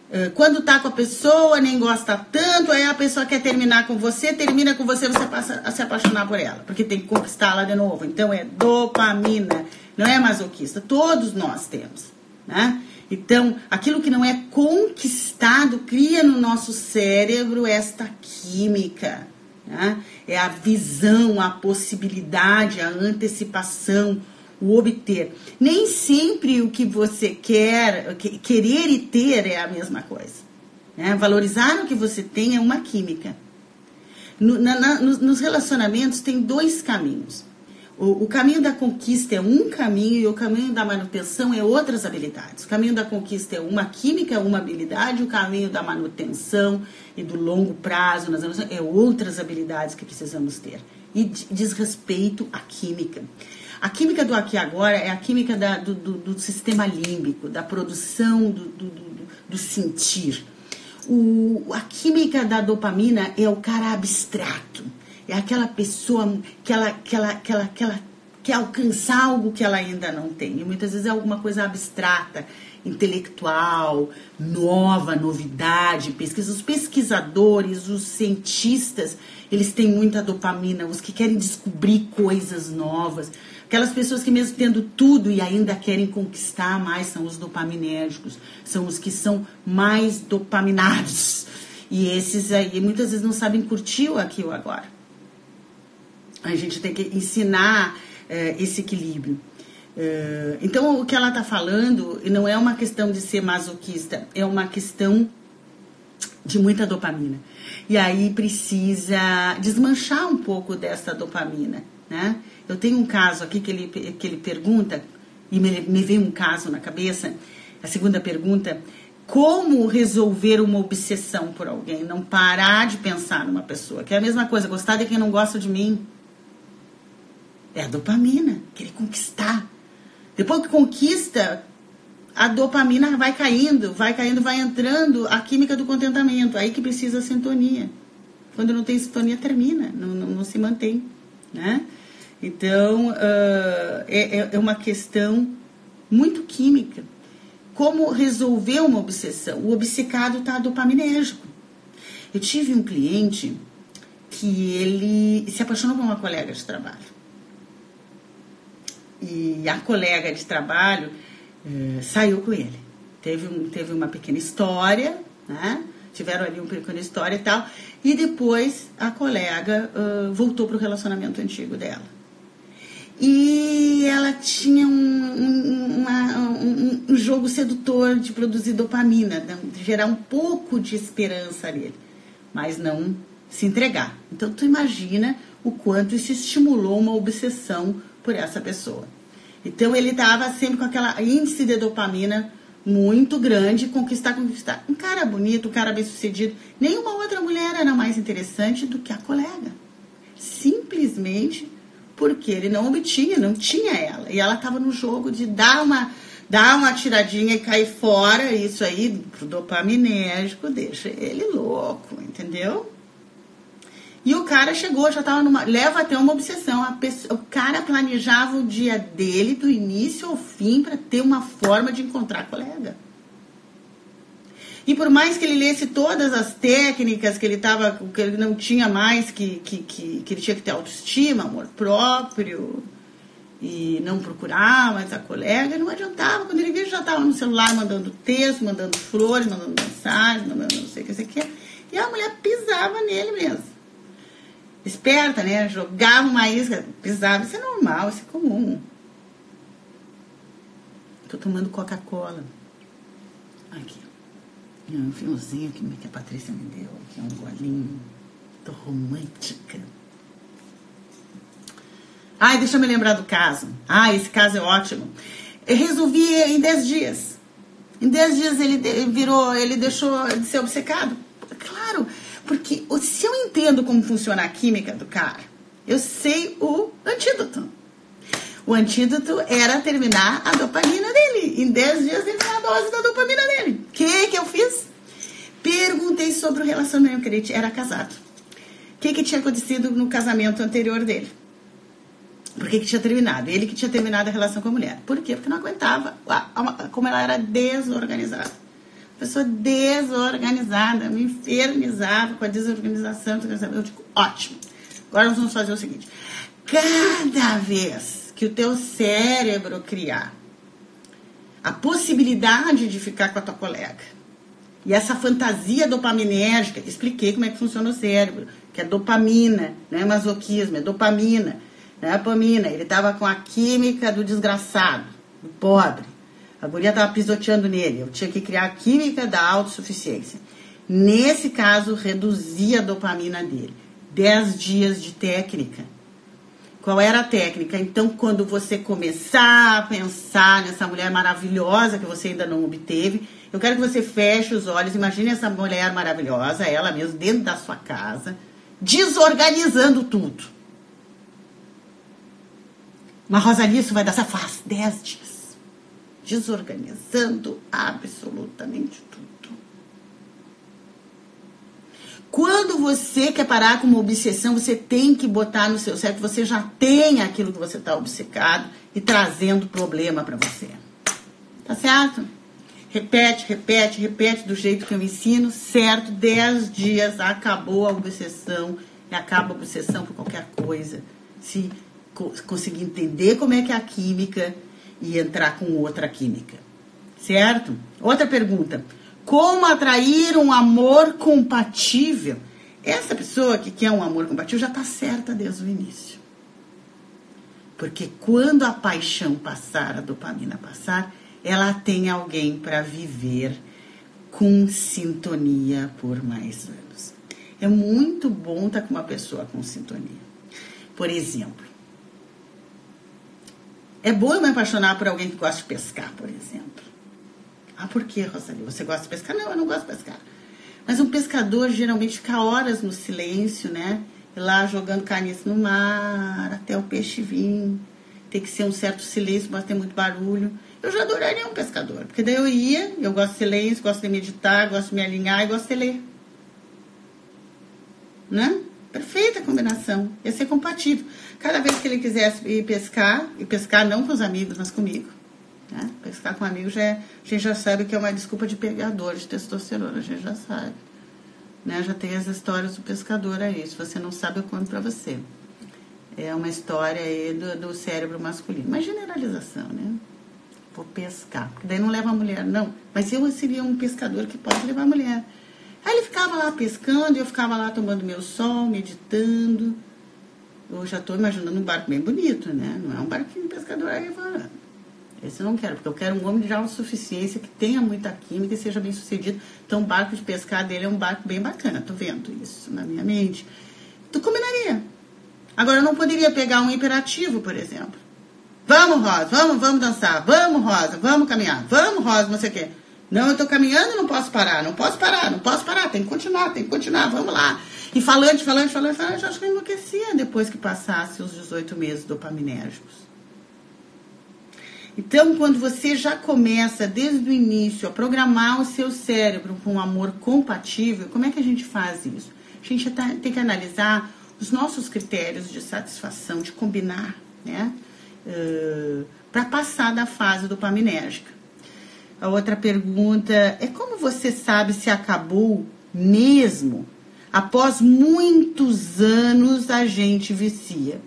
É, quando tá com a pessoa, nem gosta tanto, aí a pessoa quer terminar com você, termina com você, você passa a se apaixonar por ela, porque tem que conquistá-la de novo. Então é dopamina, não é masoquista. Todos nós temos, né? Então, aquilo que não é conquistado cria no nosso cérebro esta química. Né? É a visão, a possibilidade, a antecipação, o obter. Nem sempre o que você quer, querer e ter é a mesma coisa. Né? Valorizar o que você tem é uma química. No, na, na, nos relacionamentos tem dois caminhos. O, o, caminho da conquista é um caminho e o caminho da manutenção é outras habilidades. O caminho da conquista é uma química, é uma habilidade, o caminho da manutenção e do longo prazo nas é outras habilidades que precisamos ter. E diz respeito à química. A química do aqui e agora é a química da, do, do, do, sistema límbico, da produção do, do, do sentir. O, a química da dopamina é o cara abstrato, é aquela pessoa que ela, que ela, que ela, que ela quer alcançar algo que ela ainda não tem. E muitas vezes é alguma coisa abstrata, intelectual, nova, novidade, pesquisa. Os pesquisadores, os cientistas, eles têm muita dopamina, os que querem descobrir coisas novas. Aquelas pessoas que mesmo tendo tudo e ainda querem conquistar mais são os dopaminérgicos, são os que são mais dopaminados. E esses aí muitas vezes não sabem curtir o aqui o agora. A gente tem que ensinar é, esse equilíbrio. É, então, o que ela está falando não é uma questão de ser masoquista, é uma questão de muita dopamina. E aí precisa desmanchar um pouco dessa dopamina, né? Eu tenho um caso aqui que ele, que ele pergunta, e me, me veio um caso na cabeça, a segunda pergunta, como resolver uma obsessão por alguém? Não parar de pensar numa pessoa, que é a mesma coisa, gostar de quem não gosta de mim. É a dopamina, querer conquistar. Depois que conquista, a dopamina vai caindo, vai caindo, vai entrando a química do contentamento. Aí que precisa a sintonia. Quando não tem sintonia, termina, não, não, não se mantém. Né? Então, uh, é, é uma questão muito química. Como resolver uma obsessão? O obcecado está dopaminérgico. Eu tive um cliente que ele se apaixonou por uma colega de trabalho e a colega de trabalho eh, saiu com ele. Teve, um, teve uma pequena história, né? Tiveram ali uma pequena história e tal. E depois a colega uh, voltou para o relacionamento antigo dela. E ela tinha um, um, uma, um, um, jogo sedutor de produzir dopamina, de gerar um pouco de esperança nele, mas não se entregar. Então tu imagina o quanto isso estimulou uma obsessão por essa pessoa. Então ele estava sempre com aquela índice de dopamina muito grande, conquistar, conquistar. Um cara bonito, um cara bem sucedido. Nenhuma outra mulher era mais interessante do que a colega. Simplesmente porque ele não obtinha, não tinha ela. E ela estava no jogo de dar uma, dar uma tiradinha e cair fora. Isso aí, pro dopaminérgico, deixa ele louco, entendeu? E o cara chegou, já estava numa. Leva até uma obsessão. Pessoa, o cara planejava o dia dele, do início ao fim, para ter uma forma de encontrar a colega. E por mais que ele lesse todas as técnicas que ele tava, que ele não tinha mais, que, que, que, que ele tinha que ter autoestima, amor próprio, e não procurar mais a colega, não adiantava. Quando ele via, já estava no celular mandando texto, mandando flores, mandando mensagem, mandando não sei o que, sei o que. E a mulher pisava nele mesmo esperta, né? Jogava uma isca, pisava. Isso é normal, isso é comum. Tô tomando Coca-Cola. Aqui. Um fiozinho que, que a Patrícia me deu. Aqui, um golinho. Tô romântica. Ai, deixa eu me lembrar do caso. Ah, esse caso é ótimo. Eu resolvi em 10 dias. Em 10 dias ele virou, ele deixou de ser obcecado. Claro, porque se eu entendo como funciona a química do cara, eu sei o antídoto. O antídoto era terminar a dopamina dele. Em 10 dias terminar a dose da dopamina dele. O que, que eu fiz? Perguntei sobre o relacionamento que ele era casado. O que, que tinha acontecido no casamento anterior dele? Por que, que tinha terminado? Ele que tinha terminado a relação com a mulher. Por quê? Porque não aguentava como ela era desorganizada pessoa desorganizada, me infernizava com a desorganização. Eu digo, ótimo. Agora nós vamos fazer o seguinte: cada vez que o teu cérebro criar a possibilidade de ficar com a tua colega e essa fantasia dopaminérgica, expliquei como é que funciona o cérebro, que é dopamina, não é masoquismo, é dopamina, não é dopamina. Ele estava com a química do desgraçado, do pobre a guria estava pisoteando nele. Eu tinha que criar a química da autossuficiência. Nesse caso, reduzia a dopamina dele. Dez dias de técnica. Qual era a técnica? Então, quando você começar a pensar nessa mulher maravilhosa que você ainda não obteve, eu quero que você feche os olhos, imagine essa mulher maravilhosa, ela mesmo, dentro da sua casa, desorganizando tudo. Mas, Rosalie, isso vai dar essa faz dez dias desorganizando absolutamente tudo. Quando você quer parar com uma obsessão, você tem que botar no seu certo, você já tem aquilo que você está obcecado e trazendo problema para você. Tá certo? Repete, repete, repete do jeito que eu ensino, certo? Dez dias acabou a obsessão e acaba a obsessão por qualquer coisa. Se conseguir entender como é que é a química e entrar com outra química. Certo? Outra pergunta. Como atrair um amor compatível? Essa pessoa que quer um amor compatível já está certa desde o início. Porque quando a paixão passar, a dopamina passar, ela tem alguém para viver com sintonia por mais anos. É muito bom estar tá com uma pessoa com sintonia. Por exemplo, é bom eu me apaixonar por alguém que gosta de pescar, por exemplo. Ah, por que, Rosalie? Você gosta de pescar? Não, eu não gosto de pescar. Mas um pescador geralmente fica horas no silêncio, né? Lá jogando carnes no mar, até o peixe vir. Tem que ser um certo silêncio, mas tem muito barulho. Eu já adoraria um pescador, porque daí eu ia, eu gosto de silêncio, gosto de meditar, gosto de me alinhar e gosto de ler. Né? Perfeita combinação. Ia ser compatível. Cada vez que ele quisesse ir pescar, e pescar não com os amigos, mas comigo, né? Pescar com amigos já é, a gente já sabe que é uma desculpa de pegador de testosterona, a gente já sabe. Né? Já tem as histórias do pescador aí. Se você não sabe, eu conto pra você. É uma história aí do, do cérebro masculino. Mas generalização, né? Vou pescar. Porque daí não leva a mulher, não. Mas eu seria um pescador que pode levar a mulher. Aí ele ficava lá pescando, eu ficava lá tomando meu sol, meditando. Eu já estou imaginando um barco bem bonito, né? Não é um barquinho pescador aí fora. Esse eu não quero, porque eu quero um homem de autossuficiência que tenha muita química e seja bem sucedido. Então, o barco de pescar dele é um barco bem bacana. Tô vendo isso na minha mente. Tu combinaria. Agora, eu não poderia pegar um imperativo, por exemplo. Vamos, Rosa, vamos, vamos dançar. Vamos, Rosa, vamos caminhar. Vamos, Rosa, não sei o quê. Não, eu tô caminhando, não posso parar, não posso parar, não posso parar, tem que continuar, tem que continuar, vamos lá. E falante, falante, falante, falante, acho que eu enlouquecia depois que passasse os 18 meses dopaminérgicos. Então, quando você já começa desde o início a programar o seu cérebro com um amor compatível, como é que a gente faz isso? A gente tem que analisar os nossos critérios de satisfação, de combinar, né? Uh, para passar da fase dopaminérgica. A outra pergunta é como você sabe se acabou mesmo após muitos anos a gente vicia?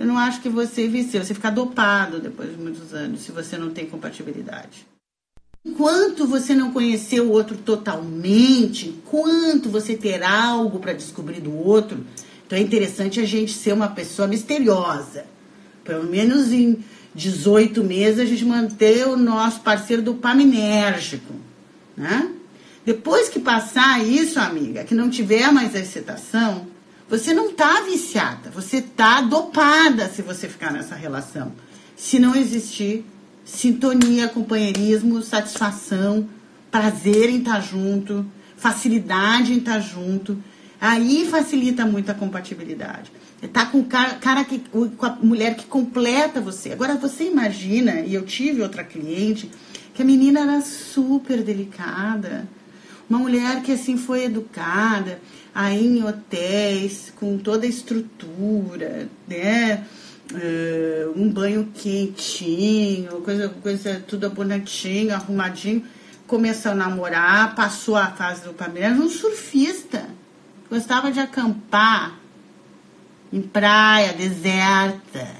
Eu não acho que você vicia, você fica dopado depois de muitos anos, se você não tem compatibilidade. Enquanto você não conhecer o outro totalmente, enquanto você ter algo para descobrir do outro, então é interessante a gente ser uma pessoa misteriosa. Pelo menos em 18 meses a gente manter o nosso parceiro dopaminérgico, né? Depois que passar isso, amiga, que não tiver mais a excitação, você não está viciada, você está dopada se você ficar nessa relação. Se não existir sintonia, companheirismo, satisfação, prazer em estar tá junto, facilidade em estar tá junto, aí facilita muito a compatibilidade. Tá com cara, cara que, com a mulher que completa você. Agora você imagina, e eu tive outra cliente, que a menina era super delicada. Uma mulher que assim foi educada, aí em hotéis com toda a estrutura, né? Uh, um banho quentinho, coisa, coisa tudo bonitinho, arrumadinho. Começou a namorar, passou a fase do era um surfista. Gostava de acampar em praia deserta,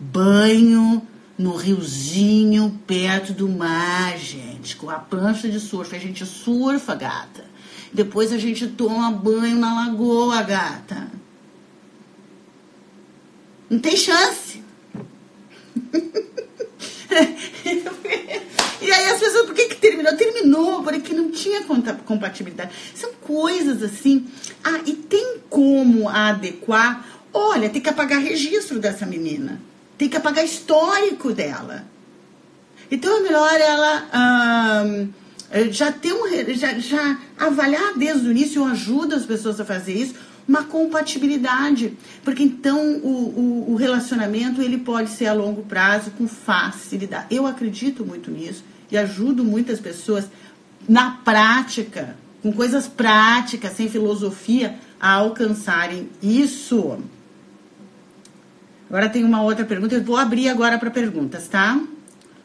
banho no riozinho perto do mar, gente, com a prancha de surf. A gente surfa, gata. Depois a gente toma banho na lagoa, gata. Não tem chance. e aí as pessoas, por que, que terminou? Terminou, porque não tinha compatibilidade. São coisas assim. Ah, e tem como adequar? Olha, tem que apagar registro dessa menina. Tem que apagar histórico dela. Então é melhor ela. Já ter um já, já avaliar desde o início eu ajudo as pessoas a fazer isso uma compatibilidade porque então o, o, o, relacionamento ele pode ser a longo prazo com facilidade eu acredito muito nisso e ajudo muitas pessoas na prática com coisas práticas, sem filosofia, a alcançarem isso. Agora tem uma outra pergunta, eu vou abrir agora para perguntas, tá?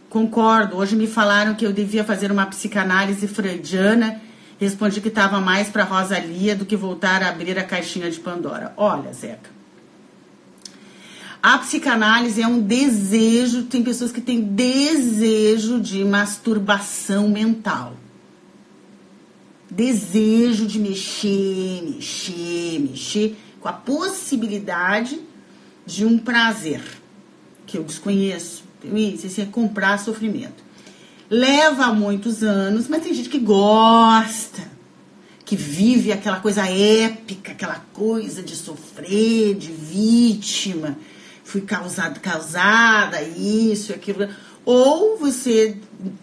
Concordo, hoje me falaram que eu devia fazer uma psicanálise freudiana. Respondi que estava mais para Rosalia do que voltar a abrir a caixinha de Pandora. Olha, Zeca, a psicanálise é um desejo, tem pessoas que têm desejo de masturbação mental. Desejo de mexer, mexer, mexer, com a possibilidade de um prazer que eu desconheço. Isso assim, é comprar sofrimento. Leva muitos anos, mas tem gente que gosta, que vive aquela coisa épica, aquela coisa de sofrer, de vítima fui causado, causada, isso, aquilo. Ou você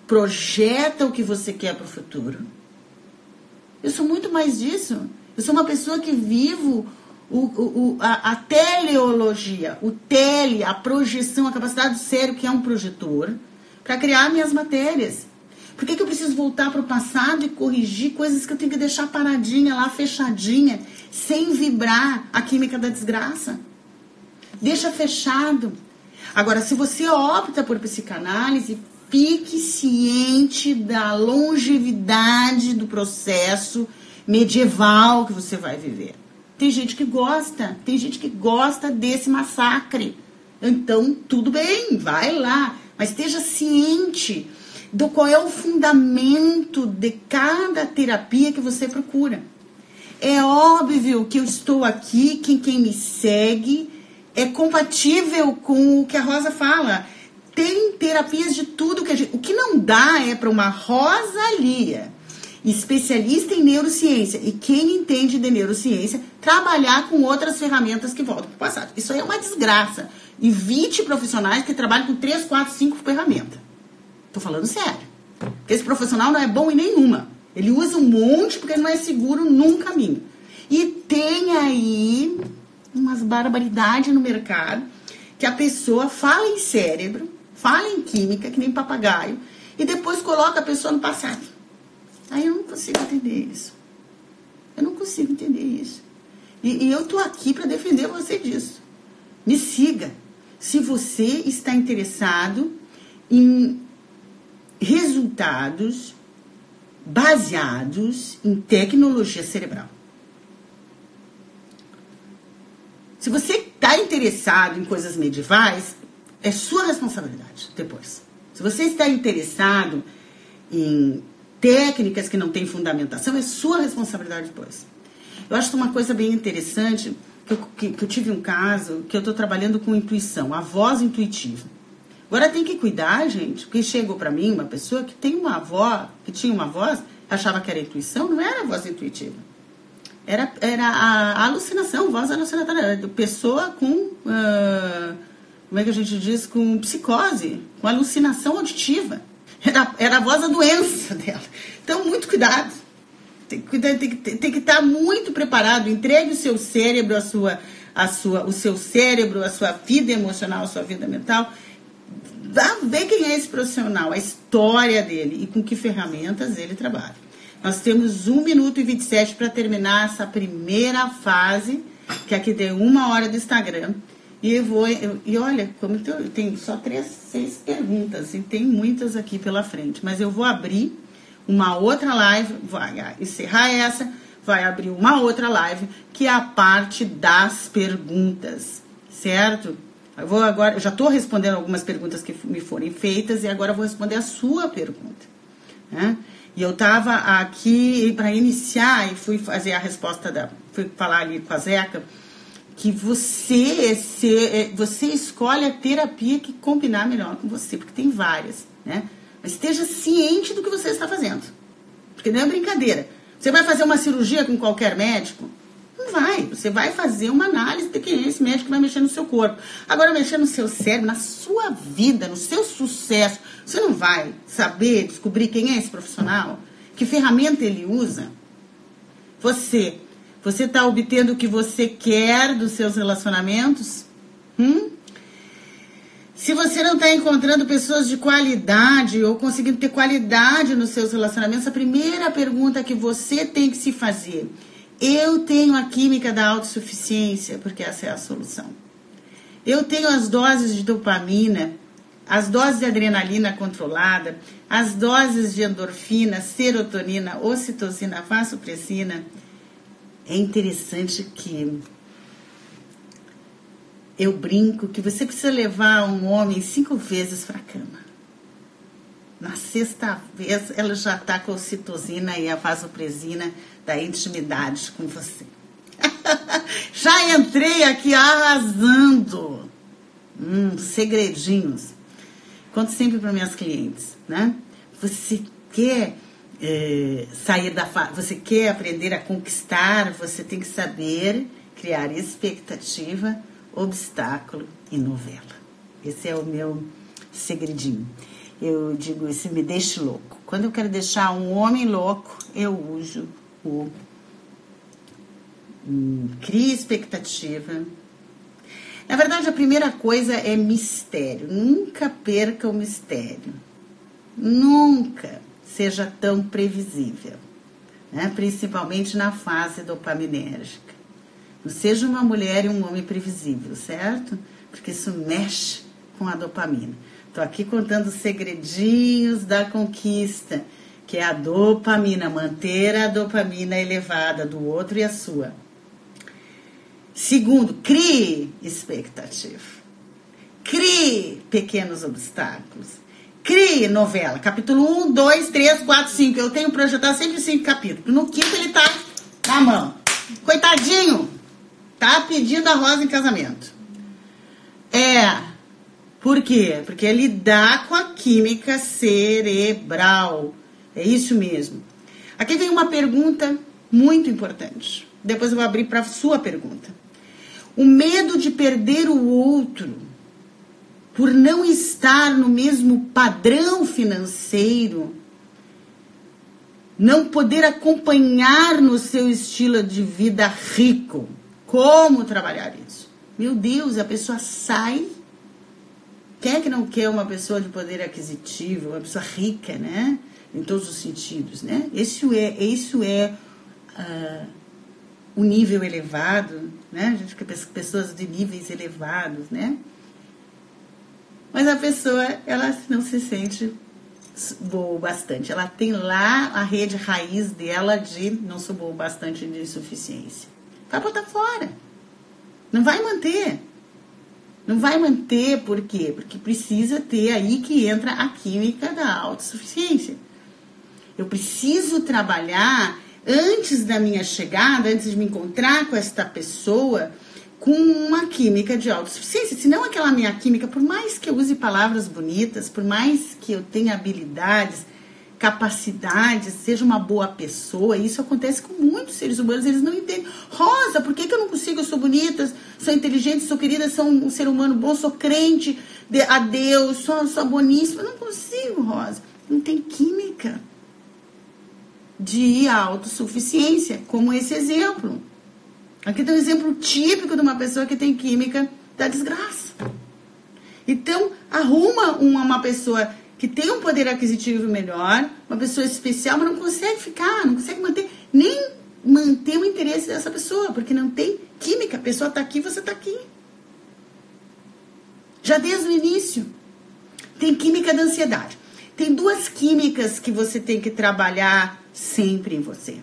projeta o que você quer para o futuro. Eu sou muito mais disso. Eu sou uma pessoa que vivo o, o, a, a, teleologia, o tele, a projeção, a capacidade do cérebro, que é um projetor, para criar minhas matérias. Por que, que eu preciso voltar para o passado e corrigir coisas que eu tenho que deixar paradinha lá, fechadinha, sem vibrar a química da desgraça? Deixa fechado. Agora, se você opta por psicanálise, fique ciente da longevidade do processo medieval que você vai viver. Tem gente que gosta, tem gente que gosta desse massacre. Então, tudo bem, vai lá, mas esteja ciente do qual é o fundamento de cada terapia que você procura. É óbvio que eu estou aqui, quem, quem me segue é compatível com o que a Rosa fala. Tem terapias de tudo que a gente. O que não dá é para uma Rosalia, especialista em neurociência e quem entende de neurociência, trabalhar com outras ferramentas que voltam para o passado. Isso aí é uma desgraça. Evite profissionais que trabalham com 3, 4, 5 ferramentas. Tô falando sério. Esse profissional não é bom em nenhuma. Ele usa um monte porque não é seguro num caminho. E tem aí umas barbaridades no mercado que a pessoa fala em cérebro, fala em química, que nem papagaio, e depois coloca a pessoa no passado. Aí eu não consigo entender isso. Eu não consigo entender isso. E, e eu tô aqui para defender você disso. Me siga. Se você está interessado em resultados baseados em tecnologia cerebral. Se você está interessado em coisas medievais, é sua responsabilidade depois. Se você está interessado em técnicas que não têm fundamentação, é sua responsabilidade depois. Eu acho uma coisa bem interessante, que eu, que, que eu tive um caso, que eu estou trabalhando com intuição, a voz intuitiva. Agora tem que cuidar, gente, porque chegou para mim uma pessoa que tem uma avó, que tinha uma voz, achava que era intuição, não era voz intuitiva era, era a alucinação, voz alucinatória, pessoa com, uh, como é que a gente diz, com psicose, com alucinação auditiva. Era, era a voz da doença dela. Então, muito cuidado. Tem, tem, tem, tem que estar muito preparado. Entregue o seu cérebro, a sua, a sua, o seu cérebro, a sua vida emocional, a sua vida mental. Vá ver quem é esse profissional, a história dele e com que ferramentas ele trabalha. Nós temos 1 minuto e 27 para terminar essa primeira fase, que aqui tem uma hora do Instagram. E eu vou. E olha, como eu tenho só três, seis perguntas, e tem muitas aqui pela frente. Mas eu vou abrir uma outra live, vai encerrar essa, vai abrir uma outra live, que é a parte das perguntas, certo? Eu vou agora, eu já estou respondendo algumas perguntas que me foram feitas e agora eu vou responder a sua pergunta. Né? E eu estava aqui para iniciar e fui fazer a resposta da. fui falar ali com a Zeca que você se, é, você escolhe a terapia que combinar melhor com você, porque tem várias, né? Mas esteja ciente do que você está fazendo. Porque não é brincadeira. Você vai fazer uma cirurgia com qualquer médico? Não vai. Você vai fazer uma análise de quem é esse médico que vai mexer no seu corpo. Agora, mexer no seu cérebro, na sua vida, no seu sucesso, você não vai saber descobrir quem é esse profissional? Que ferramenta ele usa? Você. Você está obtendo o que você quer dos seus relacionamentos? Hum? Se você não está encontrando pessoas de qualidade ou conseguindo ter qualidade nos seus relacionamentos, a primeira pergunta que você tem que se fazer: eu tenho a química da autossuficiência, porque essa é a solução. Eu tenho as doses de dopamina, as doses de adrenalina controlada, as doses de endorfina, serotonina, ocitocina, vasopressina. É interessante que eu brinco que você precisa levar um homem cinco vezes para a cama. Na sexta vez, ela já está com a ocitocina e a vasopresina da intimidade com você. já entrei aqui arrasando. Hum, segredinhos. Conto sempre para minhas clientes, né? Você quer é, sair da você quer aprender a conquistar, você tem que saber criar expectativa obstáculo e novela. Esse é o meu segredinho. Eu digo, isso me deixa louco. Quando eu quero deixar um homem louco, eu uso o hum, cria expectativa. Na verdade, a primeira coisa é mistério. Nunca perca o mistério. Nunca seja tão previsível, né? principalmente na fase dopaminérgica. Seja uma mulher e um homem previsível, certo? Porque isso mexe com a dopamina. Estou aqui contando os segredinhos da conquista, que é a dopamina, manter a dopamina elevada do outro e a sua. Segundo, crie expectativa. Crie pequenos obstáculos. Crie novela. Capítulo 1, 2, 3, 4, 5. Eu tenho projetado sempre cinco capítulos. No quinto ele está na mão. Coitadinho, tá pedindo a Rosa em casamento. É. Por quê? Porque é lidar com a química cerebral. É isso mesmo. Aqui vem uma pergunta muito importante. Depois eu vou abrir para sua pergunta. O medo de perder o outro por não estar no mesmo padrão financeiro, não poder acompanhar no seu estilo de vida rico, como trabalhar isso? Meu Deus, a pessoa sai. Quem é que não quer uma pessoa de poder aquisitivo, uma pessoa rica, né? Em todos os sentidos, né? Isso é, isso é uh, o nível elevado, né? A gente fica pessoas de níveis elevados, né? Mas a pessoa, ela não se sente boa bastante. Ela tem lá a rede raiz dela de não sou boa bastante de insuficiência. Vai botar fora. Não vai manter. Não vai manter por quê? Porque precisa ter aí que entra a química da autossuficiência. Eu preciso trabalhar antes da minha chegada, antes de me encontrar com esta pessoa, com uma química de autossuficiência. Senão aquela minha química, por mais que eu use palavras bonitas, por mais que eu tenha habilidades, capacidade, seja uma boa pessoa. Isso acontece com muitos seres humanos, eles não entendem. Rosa, por que, que eu não consigo? Eu sou bonita, sou inteligente, sou querida, sou um ser humano bom, sou crente a Deus, sou, sou boníssima. Não consigo, Rosa. Não tem química de autossuficiência, como esse exemplo. Aqui tem um exemplo típico de uma pessoa que tem química da desgraça. Então, arruma uma, uma pessoa que tem um poder aquisitivo melhor, uma pessoa especial, mas não consegue ficar, não consegue manter, nem manter o interesse dessa pessoa, porque não tem química. A pessoa está aqui, você está aqui. Já desde o início. Tem química da ansiedade. Tem duas químicas que você tem que trabalhar sempre em você.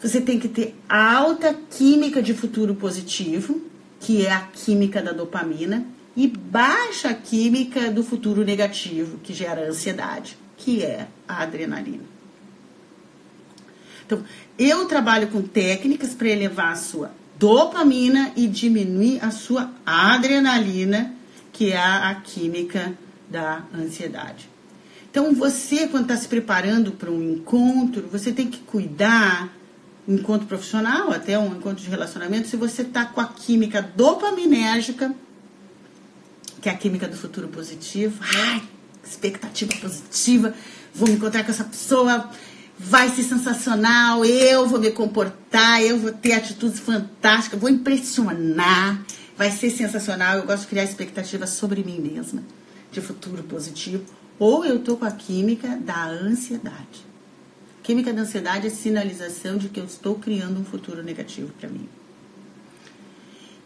Você tem que ter alta química de futuro positivo, que é a química da dopamina, e baixa química do futuro negativo, que gera ansiedade, que é a adrenalina. Então, eu trabalho com técnicas para elevar a sua dopamina e diminuir a sua adrenalina, que é a química da ansiedade. Então, você, quando está se preparando para um encontro, você tem que cuidar, encontro profissional, até um encontro de relacionamento, se você está com a química dopaminérgica que é a química do futuro positivo. Ai, expectativa positiva. Vou me encontrar com essa pessoa, vai ser sensacional. Eu vou me comportar, eu vou ter atitudes fantásticas, vou impressionar. vai ser sensacional. Eu gosto de criar expectativas sobre mim mesma, de futuro positivo. Ou eu tô com a química da ansiedade. Química da ansiedade é sinalização de que eu estou criando um futuro negativo para mim.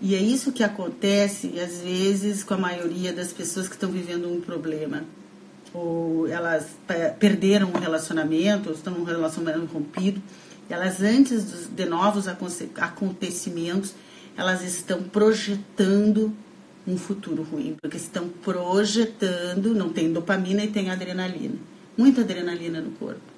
E é isso que acontece, às vezes, com a maioria das pessoas que estão vivendo um problema. Ou elas perderam um relacionamento, ou estão num relacionamento rompido. Elas, antes de novos acontecimentos, elas estão projetando um futuro ruim, porque estão projetando, não tem dopamina e tem adrenalina. Muita adrenalina no corpo.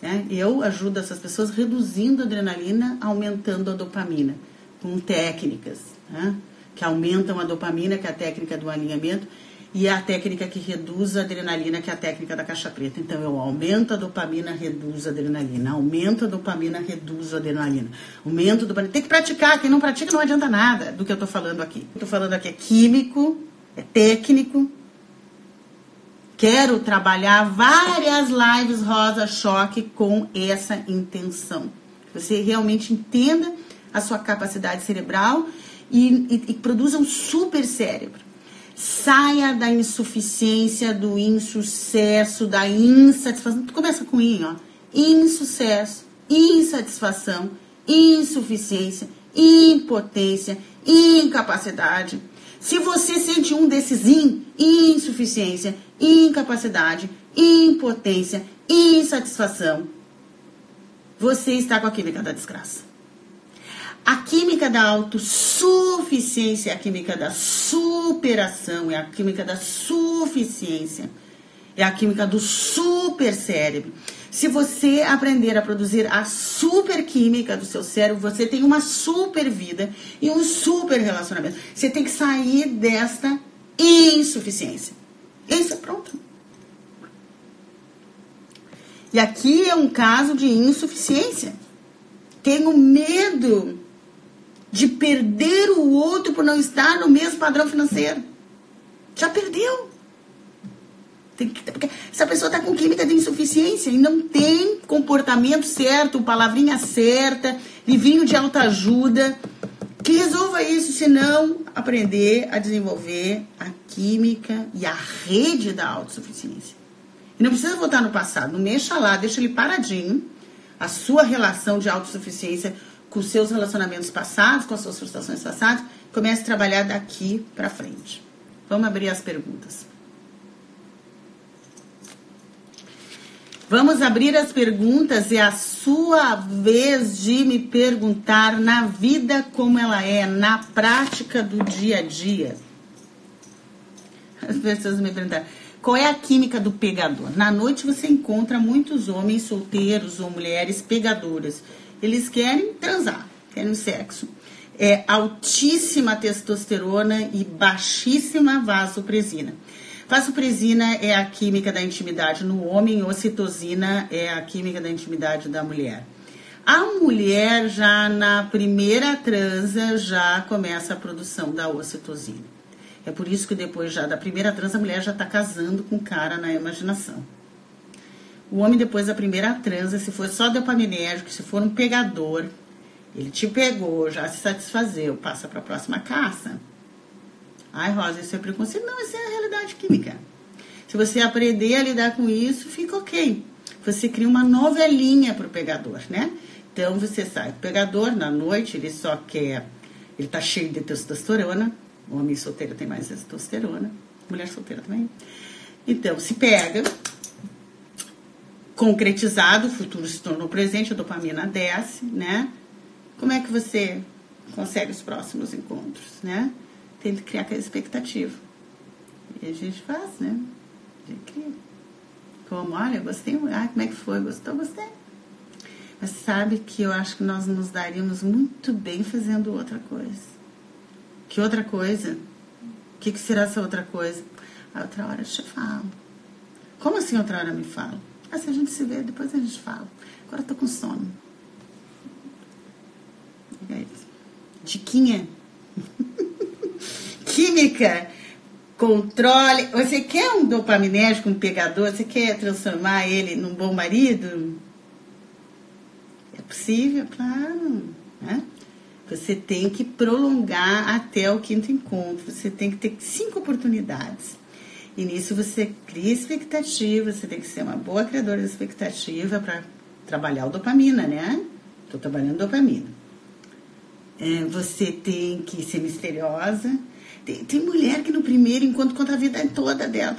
Né? Eu ajudo essas pessoas reduzindo a adrenalina, aumentando a dopamina, com técnicas né? que aumentam a dopamina, que é a técnica do alinhamento, e a técnica que reduz a adrenalina, que é a técnica da caixa preta. Então, eu aumento a dopamina, reduzo a adrenalina. Aumento a dopamina, reduzo a adrenalina. Aumento a dopamina. Tem que praticar. Quem não pratica não adianta nada do que eu estou falando aqui. Estou falando aqui é químico, é técnico, Quero trabalhar várias lives Rosa Choque com essa intenção. Você realmente entenda a sua capacidade cerebral e, e, e produza um super cérebro. Saia da insuficiência, do insucesso, da insatisfação. Tu começa com I, ó. Insucesso, insatisfação, insuficiência, impotência, incapacidade. Se você sente um desses in, insuficiência, incapacidade, impotência, insatisfação, você está com a química da desgraça. A química da autossuficiência é a química da superação, é a química da suficiência, é a química do supercérebro. Se você aprender a produzir a super química do seu cérebro, você tem uma super vida e um super relacionamento. Você tem que sair desta insuficiência. Isso é pronto. E aqui é um caso de insuficiência. Tenho medo de perder o outro por não estar no mesmo padrão financeiro. Já perdeu. Tem que, porque essa pessoa está com química de insuficiência e não tem comportamento certo, palavrinha certa, livrinho de autoajuda. Que resolva isso, se não aprender a desenvolver a química e a rede da autossuficiência. E não precisa voltar no passado, não mexa lá, deixa ele paradinho. A sua relação de autossuficiência com os seus relacionamentos passados, com as suas frustrações passadas, comece a trabalhar daqui para frente. Vamos abrir as perguntas. Vamos abrir as perguntas e a sua vez de me perguntar na vida como ela é, na prática do dia a dia. As pessoas me perguntam, qual é a química do pegador? Na noite você encontra muitos homens solteiros ou mulheres pegadoras. Eles querem transar, querem sexo. É altíssima testosterona e baixíssima vasopresina. Vasopresina é a química da intimidade no homem, ocitocina é a química da intimidade da mulher. A mulher já na primeira transa já começa a produção da ocitocina. É por isso que depois já da primeira transa a mulher já está casando com o cara na imaginação. O homem depois da primeira transa, se for só dopaminérgico, se for um pegador, ele te pegou, já se satisfazeu, passa para a próxima caça Ai, Rosa, isso é preconceito. Não, isso é a realidade química. Se você aprender a lidar com isso, fica ok. Você cria uma novelinha para o pegador, né? Então você sai. O pegador, na noite, ele só quer. Ele tá cheio de testosterona. Homem solteiro tem mais testosterona. Mulher solteira também. Então, se pega, concretizado, o futuro se tornou presente, a dopamina desce, né? Como é que você consegue os próximos encontros, né? Tem que criar aquela expectativa. E a gente faz, né? A gente cria. Como, olha, gostei, ah, como é que foi? Gostou? Gostei. Mas sabe que eu acho que nós nos daríamos muito bem fazendo outra coisa. Que outra coisa? O que, que será essa outra coisa? A outra hora eu te falo. Como assim outra hora me fala? Ah, se a gente se vê, depois a gente fala. Agora eu tô com sono. Aí? Diquinha? química, controle. Você quer um dopaminérgico, um pegador? Você quer transformar ele num bom marido? É possível, claro. Né? Você tem que prolongar até o quinto encontro. Você tem que ter cinco oportunidades. E nisso você cria expectativa, você tem que ser uma boa criadora de expectativa para trabalhar o dopamina, né? Estou trabalhando dopamina. É, você tem que ser misteriosa. Tem, tem mulher que no primeiro encontro conta a vida toda dela.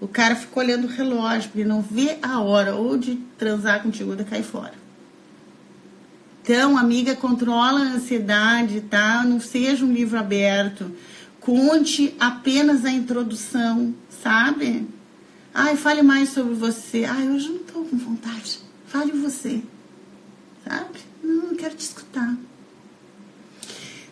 O cara fica olhando o relógio, porque não vê a hora ou de transar contigo ou de cair fora. Então, amiga, controla a ansiedade, tá? Não seja um livro aberto. Conte apenas a introdução, sabe? Ai, fale mais sobre você. Ai, hoje não tô com vontade. Fale você. Sabe? Não, não quero te escutar.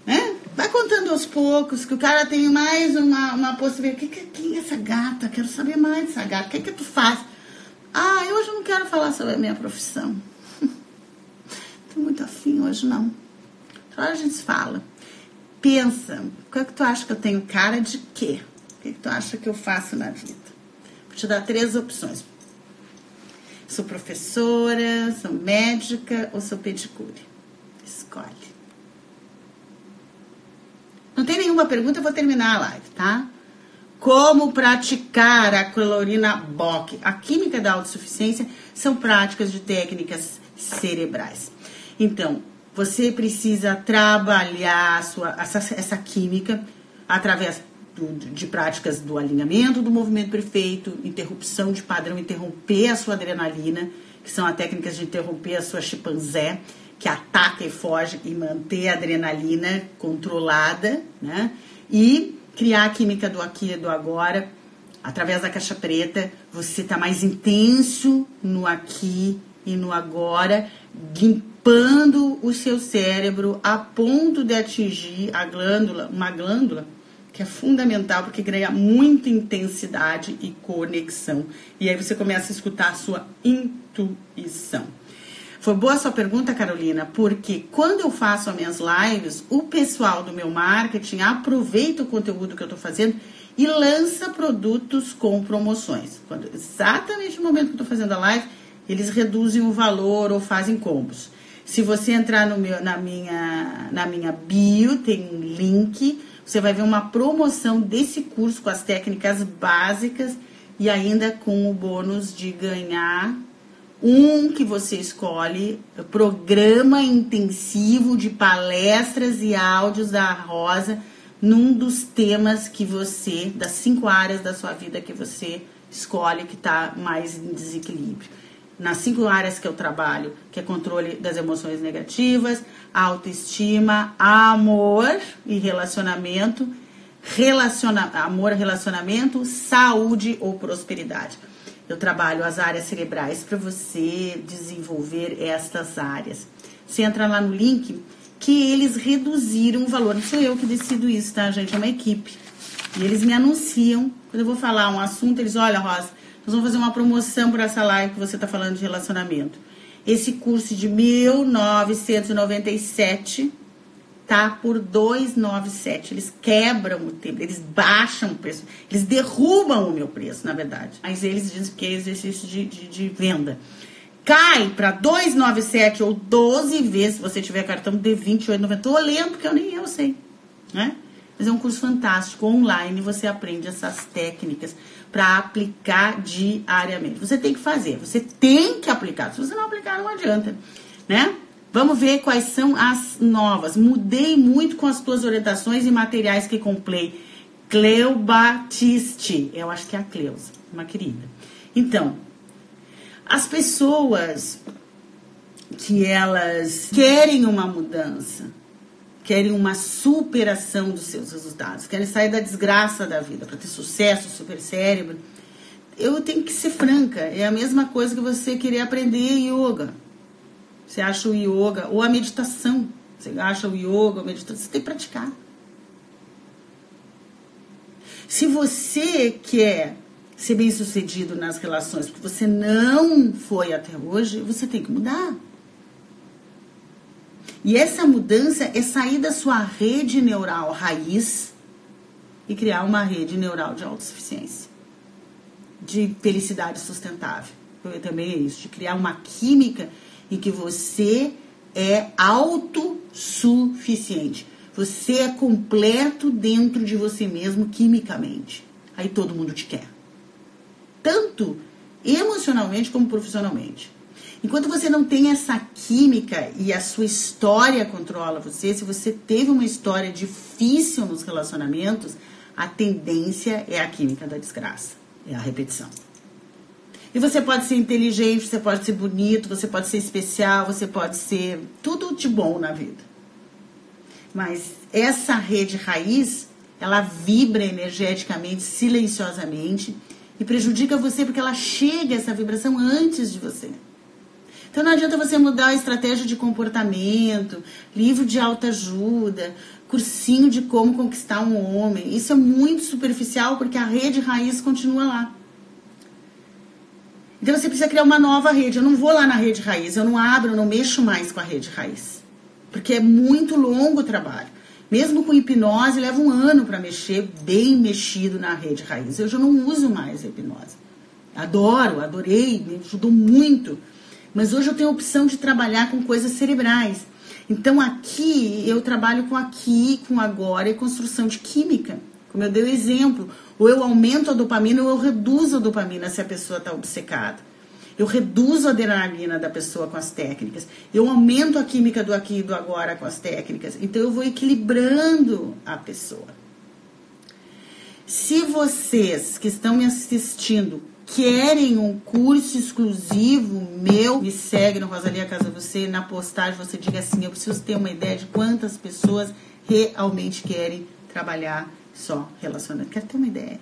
Né? Vai contando aos poucos que o cara tem mais uma, uma possibilidade. Que, que, quem é essa gata? Quero saber mais dessa gata. O que, que tu faz? Ah, hoje eu não quero falar sobre a minha profissão. Tô muito afim hoje, não. Outra hora a gente fala. Pensa, o que, é que tu acha que eu tenho cara de quê? O que, é que tu acha que eu faço na vida? Vou te dar três opções. Sou professora, sou médica ou sou pedicure? Escolhe. Não tem nenhuma pergunta, eu vou terminar a live, tá? Como praticar a clorina Bock? A química da autossuficiência são práticas de técnicas cerebrais. Então, você precisa trabalhar sua, essa, essa química através do, de práticas do alinhamento do movimento perfeito, interrupção de padrão, interromper a sua adrenalina, que são as técnicas de interromper a sua chimpanzé, que ataca e foge e manter a adrenalina controlada, né? E criar a química do aqui e do agora. Através da caixa preta, você está mais intenso no aqui e no agora, limpando o seu cérebro a ponto de atingir a glândula, uma glândula que é fundamental porque ganha muita intensidade e conexão. E aí você começa a escutar a sua intuição. Foi boa a sua pergunta, Carolina, porque quando eu faço as minhas lives, o pessoal do meu marketing aproveita o conteúdo que eu estou fazendo e lança produtos com promoções. Quando, exatamente no momento que eu estou fazendo a live, eles reduzem o valor ou fazem combos. Se você entrar no meu, na, minha, na minha bio, tem um link, você vai ver uma promoção desse curso com as técnicas básicas e ainda com o bônus de ganhar um que você escolhe, programa intensivo de palestras e áudios da Rosa num dos temas que você, das cinco áreas da sua vida que você escolhe que está mais em desequilíbrio nas cinco áreas que eu trabalho, que é controle das emoções negativas, autoestima, amor e relacionamento, relaciona amor, relacionamento, saúde ou prosperidade. Eu trabalho as áreas cerebrais para você desenvolver estas áreas. Você entra lá no link que eles reduziram o valor. Não sou eu que decido isso, tá, gente? É uma equipe. E eles me anunciam. Quando eu vou falar um assunto, eles, olha, Rosa, nós vamos fazer uma promoção por essa live que você está falando de relacionamento. Esse curso de 1997 tá por 297. Eles quebram o tempo, eles baixam o preço, eles derrubam o meu preço, na verdade. Mas eles dizem que é exercício de, de, de venda. Cai para 297 ou 12 vezes se você tiver cartão de 28,90. Tô lendo porque eu nem eu sei, né? Mas é um curso fantástico, online, você aprende essas técnicas para aplicar diariamente. Você tem que fazer, você tem que aplicar. Se você não aplicar, não adianta, né? Vamos ver quais são as novas. Mudei muito com as tuas orientações e materiais que comprei. Cleo Batiste, eu acho que é a Cleusa, uma querida. Então, as pessoas que elas querem uma mudança, querem uma superação dos seus resultados, querem sair da desgraça da vida para ter sucesso, super cérebro. Eu tenho que ser franca, é a mesma coisa que você querer aprender yoga. Você acha o yoga ou a meditação, você acha o yoga, a meditação, você tem que praticar. Se você quer ser bem-sucedido nas relações, porque você não foi até hoje, você tem que mudar. E essa mudança é sair da sua rede neural raiz e criar uma rede neural de autossuficiência, de felicidade sustentável. Também é isso, de criar uma química em que você é autossuficiente. Você é completo dentro de você mesmo quimicamente. Aí todo mundo te quer. Tanto emocionalmente como profissionalmente. Enquanto você não tem essa química e a sua história controla você, se você teve uma história difícil nos relacionamentos, a tendência é a química da desgraça, é a repetição. E você pode ser inteligente, você pode ser bonito, você pode ser especial, você pode ser tudo de bom na vida. Mas essa rede raiz, ela vibra energeticamente, silenciosamente e prejudica você porque ela chega essa vibração antes de você. Então não adianta você mudar a estratégia de comportamento, livro de autoajuda, cursinho de como conquistar um homem. Isso é muito superficial porque a rede raiz continua lá. Então você precisa criar uma nova rede. Eu não vou lá na rede raiz, eu não abro, eu não mexo mais com a rede raiz. Porque é muito longo o trabalho. Mesmo com hipnose, leva um ano para mexer bem mexido na rede raiz. Eu já não uso mais a hipnose. Adoro, adorei, me ajudou muito. Mas hoje eu tenho a opção de trabalhar com coisas cerebrais. Então aqui eu trabalho com aqui, com agora e construção de química. Como eu dei o exemplo, ou eu aumento a dopamina ou eu reduzo a dopamina se a pessoa está obcecada. Eu reduzo a adrenalina da pessoa com as técnicas. Eu aumento a química do aqui e do agora com as técnicas. Então eu vou equilibrando a pessoa. Se vocês que estão me assistindo querem um curso exclusivo meu, me segue no Rosalia Casa Você, na postagem você diga assim, eu preciso ter uma ideia de quantas pessoas realmente querem trabalhar só relacionamento. Quero ter uma ideia.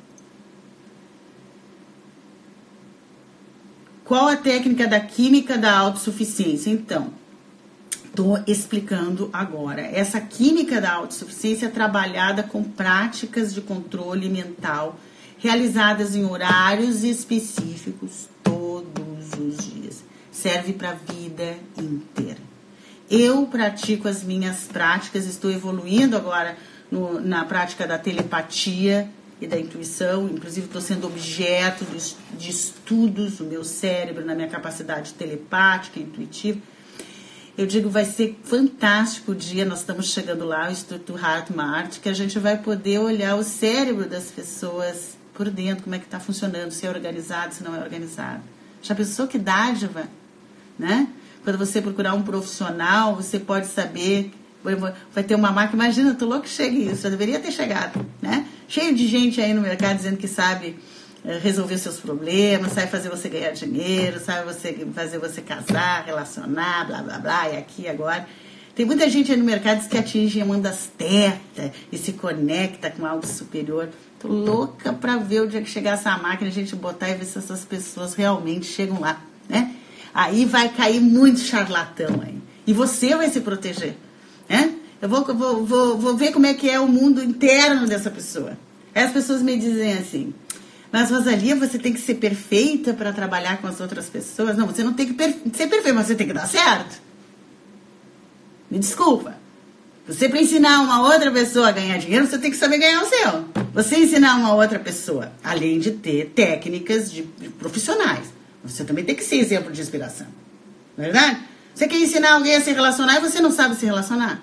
Qual a técnica da química da autossuficiência? Então, estou explicando agora. Essa química da autossuficiência é trabalhada com práticas de controle mental realizadas em horários específicos todos os dias. Serve para a vida inteira. Eu pratico as minhas práticas, estou evoluindo agora no, na prática da telepatia e da intuição, inclusive estou sendo objeto de, de estudos do meu cérebro, na minha capacidade telepática, intuitiva. Eu digo, vai ser fantástico o dia, nós estamos chegando lá, o Instituto Heart Mart, que a gente vai poder olhar o cérebro das pessoas por dentro, como é que está funcionando, se é organizado, se não é organizado. Já pensou que dádiva, né? Quando você procurar um profissional, você pode saber, vai ter uma marca, imagina, tô louco que chegue isso, já deveria ter chegado, né? Cheio de gente aí no mercado dizendo que sabe eh, resolver seus problemas, sabe fazer você ganhar dinheiro, sabe você fazer você casar, relacionar, blá blá blá, e aqui agora. Tem muita gente aí no mercado que atinge a mão das tetas e se conecta com algo superior. Tô louca para ver o dia que chegar essa máquina, a gente botar e ver se essas pessoas realmente chegam lá, né? Aí vai cair muito charlatão aí. E você vai se proteger, né? Eu vou, vou, vou, vou ver como é que é o mundo interno dessa pessoa. Aí as pessoas me dizem assim, mas Rosalia, você tem que ser perfeita para trabalhar com as outras pessoas? Não, você não tem que ser perfeita, mas você tem que dar certo. Me desculpa. Você para ensinar uma outra pessoa a ganhar dinheiro, você tem que saber ganhar o seu. Você ensinar uma outra pessoa, além de ter técnicas de, de profissionais, você também tem que ser exemplo de inspiração. Não é verdade? Você quer ensinar alguém a se relacionar e você não sabe se relacionar.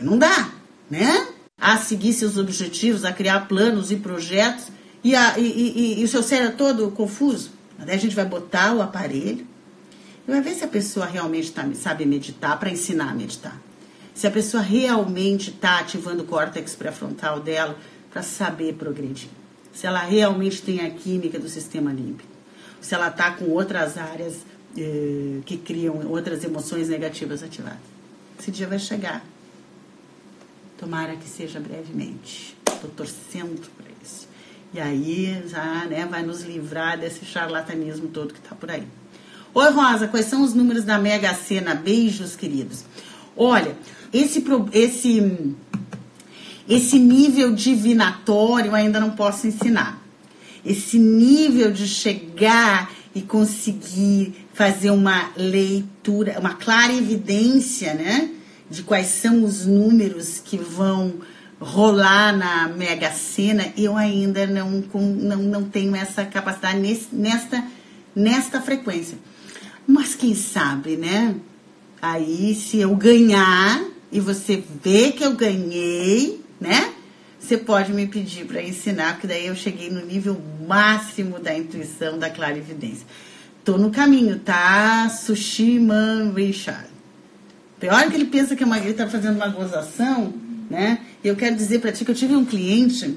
Não dá, né? A seguir seus objetivos, a criar planos e projetos e, a, e, e, e o seu cérebro todo confuso. Daí a gente vai botar o aparelho e vai ver se a pessoa realmente tá, sabe meditar para ensinar a meditar se a pessoa realmente está ativando o córtex pré-frontal dela para saber progredir. Se ela realmente tem a química do sistema límbico. Se ela está com outras áreas eh, que criam outras emoções negativas ativadas. Esse dia vai chegar. Tomara que seja brevemente. Estou torcendo para isso. E aí já né, vai nos livrar desse charlatanismo todo que está por aí. Oi, Rosa, quais são os números da Mega Sena? Beijos, queridos. Olha, esse, esse, esse nível divinatório ainda não posso ensinar. Esse nível de chegar e conseguir fazer uma leitura, uma clara evidência, né? De quais são os números que vão rolar na Mega Sena, eu ainda não, não, não tenho essa capacidade nesse, nesta, nesta frequência. Mas quem sabe, né? Aí, se eu ganhar e você vê que eu ganhei, né? Você pode me pedir para ensinar, porque daí eu cheguei no nível máximo da intuição, da clarividência. Tô no caminho, tá? Sushi Man Richard. Pior que ele pensa que uma, ele tá fazendo uma gozação, né? Eu quero dizer para ti que eu tive um cliente,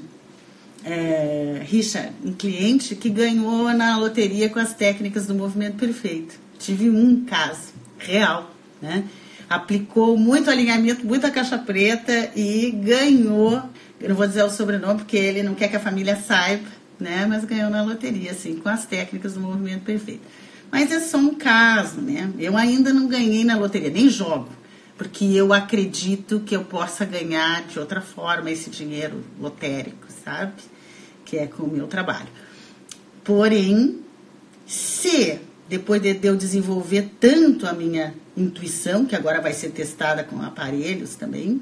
é, Richard, um cliente que ganhou na loteria com as técnicas do movimento perfeito. Tive um caso real, né? Aplicou muito alinhamento, muita caixa preta e ganhou. Eu não vou dizer o sobrenome porque ele não quer que a família saiba, né? Mas ganhou na loteria, assim, com as técnicas do movimento perfeito. Mas é só um caso, né? Eu ainda não ganhei na loteria, nem jogo, porque eu acredito que eu possa ganhar de outra forma esse dinheiro lotérico, sabe? Que é com o meu trabalho. Porém, se depois de eu desenvolver tanto a minha intuição, que agora vai ser testada com aparelhos também,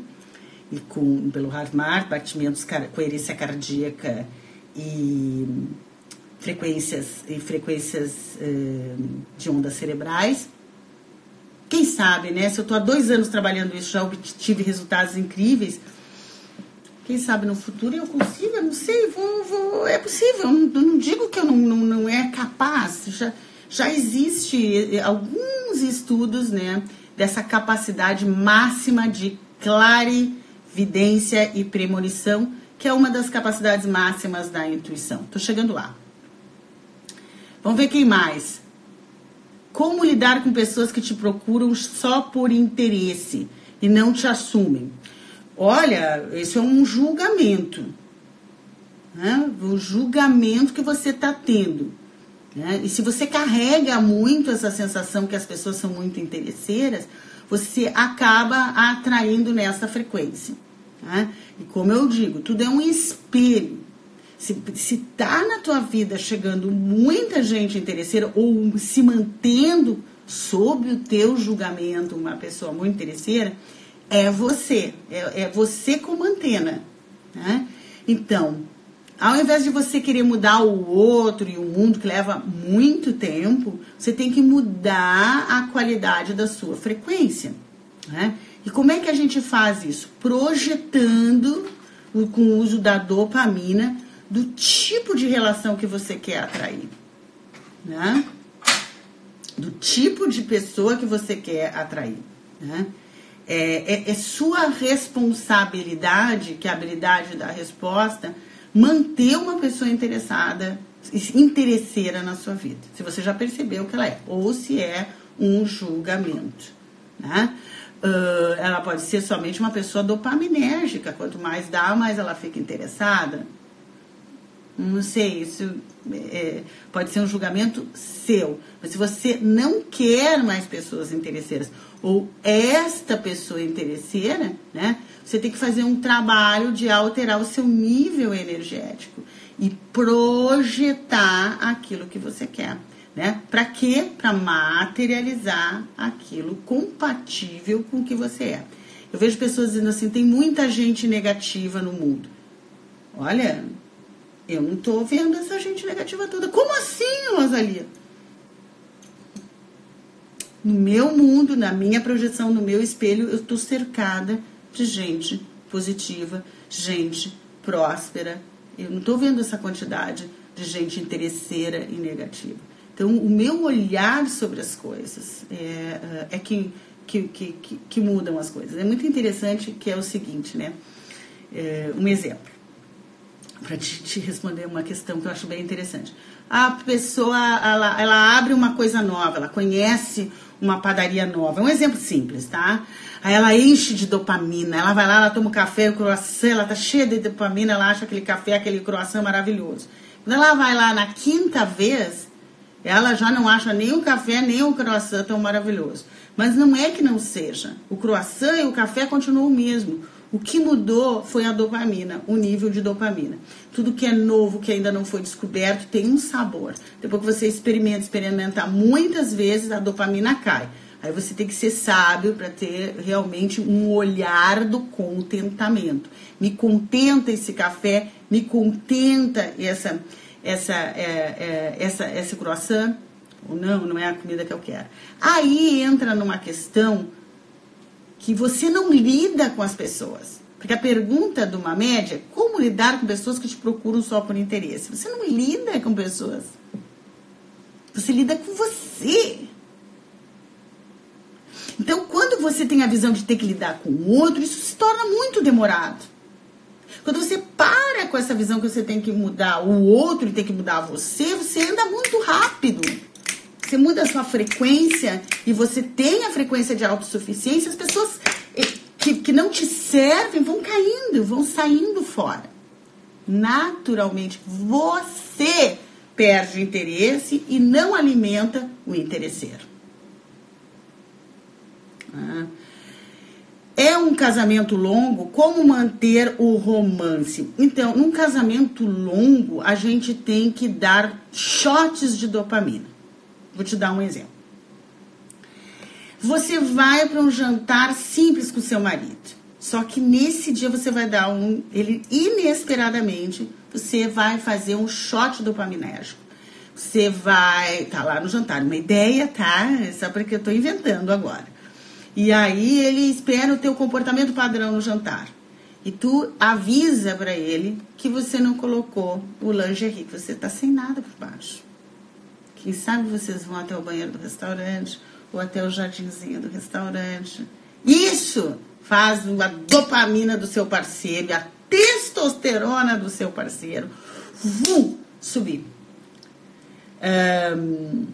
e com pelo Harmar, batimentos, coerência cardíaca e frequências e frequências uh, de ondas cerebrais. Quem sabe, né? Se eu estou há dois anos trabalhando isso, já obtive resultados incríveis. Quem sabe no futuro eu consiga, não sei, vou, vou é possível. Eu não, eu não digo que eu não, não, não é capaz. Já, já existe eh, alguns estudos, né? Dessa capacidade máxima de clarividência e premonição, que é uma das capacidades máximas da intuição. Estou chegando lá. Vamos ver quem mais. Como lidar com pessoas que te procuram só por interesse e não te assumem? Olha, isso é um julgamento. Né? O julgamento que você está tendo. Né? E se você carrega muito essa sensação que as pessoas são muito interesseiras, você acaba atraindo nessa frequência. Né? E como eu digo, tudo é um espelho. Se, se tá na tua vida chegando muita gente interesseira ou se mantendo sob o teu julgamento uma pessoa muito interesseira, é você. É, é você como antena. Né? Então, ao invés de você querer mudar o outro e o mundo que leva muito tempo, você tem que mudar a qualidade da sua frequência. Né? E como é que a gente faz isso? Projetando com o uso da dopamina do tipo de relação que você quer atrair, né? Do tipo de pessoa que você quer atrair, né? É, é, é sua responsabilidade, que é a habilidade da resposta, manter uma pessoa interessada, interesseira na sua vida. Se você já percebeu que ela é, ou se é um julgamento, né? Uh, ela pode ser somente uma pessoa dopaminérgica. Quanto mais dá, mais ela fica interessada. Não sei, isso é, pode ser um julgamento seu. Mas se você não quer mais pessoas interesseiras, ou esta pessoa interesseira, né? Você tem que fazer um trabalho de alterar o seu nível energético e projetar aquilo que você quer. Né? Para quê? Para materializar aquilo compatível com o que você é. Eu vejo pessoas dizendo assim: tem muita gente negativa no mundo. Olha, eu não estou vendo essa gente negativa toda. Como assim, Rosalia? No meu mundo, na minha projeção, no meu espelho, eu estou cercada de gente positiva, gente próspera. Eu não estou vendo essa quantidade de gente interesseira e negativa. Então, o meu olhar sobre as coisas é, é que, que, que, que, mudam as coisas. É muito interessante que é o seguinte, né? É, um exemplo para te, te, responder uma questão que eu acho bem interessante. A pessoa, ela, ela abre uma coisa nova, ela conhece uma padaria nova. É um exemplo simples, tá? Aí ela enche de dopamina, ela vai lá, ela toma o café, o croissant, ela tá cheia de dopamina, ela acha aquele café, aquele croissant maravilhoso. Quando ela vai lá na quinta vez, ela já não acha nem o café, nem o croissant tão maravilhoso. Mas não é que não seja. O croissant e o café continuam o mesmo. O que mudou foi a dopamina, o nível de dopamina. Tudo que é novo, que ainda não foi descoberto, tem um sabor. Depois que você experimenta, experimentar muitas vezes, a dopamina cai. Aí você tem que ser sábio para ter realmente um olhar do contentamento. Me contenta esse café, me contenta essa, essa, é, é, essa, esse croissant. Ou não, não é a comida que eu quero. Aí entra numa questão que você não lida com as pessoas. Porque a pergunta de uma média é como lidar com pessoas que te procuram só por interesse. Você não lida com pessoas. Você lida com você. Então, quando você tem a visão de ter que lidar com o outro, isso se torna muito demorado. Quando você para com essa visão que você tem que mudar o outro e tem que mudar você, você anda muito rápido. Você muda a sua frequência e você tem a frequência de autossuficiência, as pessoas eh, que, que não te servem vão caindo, vão saindo fora. Naturalmente, você perde interesse e não alimenta o interesseiro. Ah. É um casamento longo? Como manter o romance? Então, num casamento longo, a gente tem que dar shots de dopamina. Vou te dar um exemplo. Você vai para um jantar simples com seu marido. Só que nesse dia você vai dar um. Ele inesperadamente, você vai fazer um shot dopaminérgico. Você vai. Tá lá no jantar. Uma ideia, tá? Só porque eu tô inventando agora. E aí ele espera o teu comportamento padrão no jantar. E tu avisa para ele que você não colocou o lingerie, que você tá sem nada por baixo. Quem sabe vocês vão até o banheiro do restaurante ou até o jardinzinho do restaurante. Isso faz a dopamina do seu parceiro, a testosterona do seu parceiro vum, subir. Um,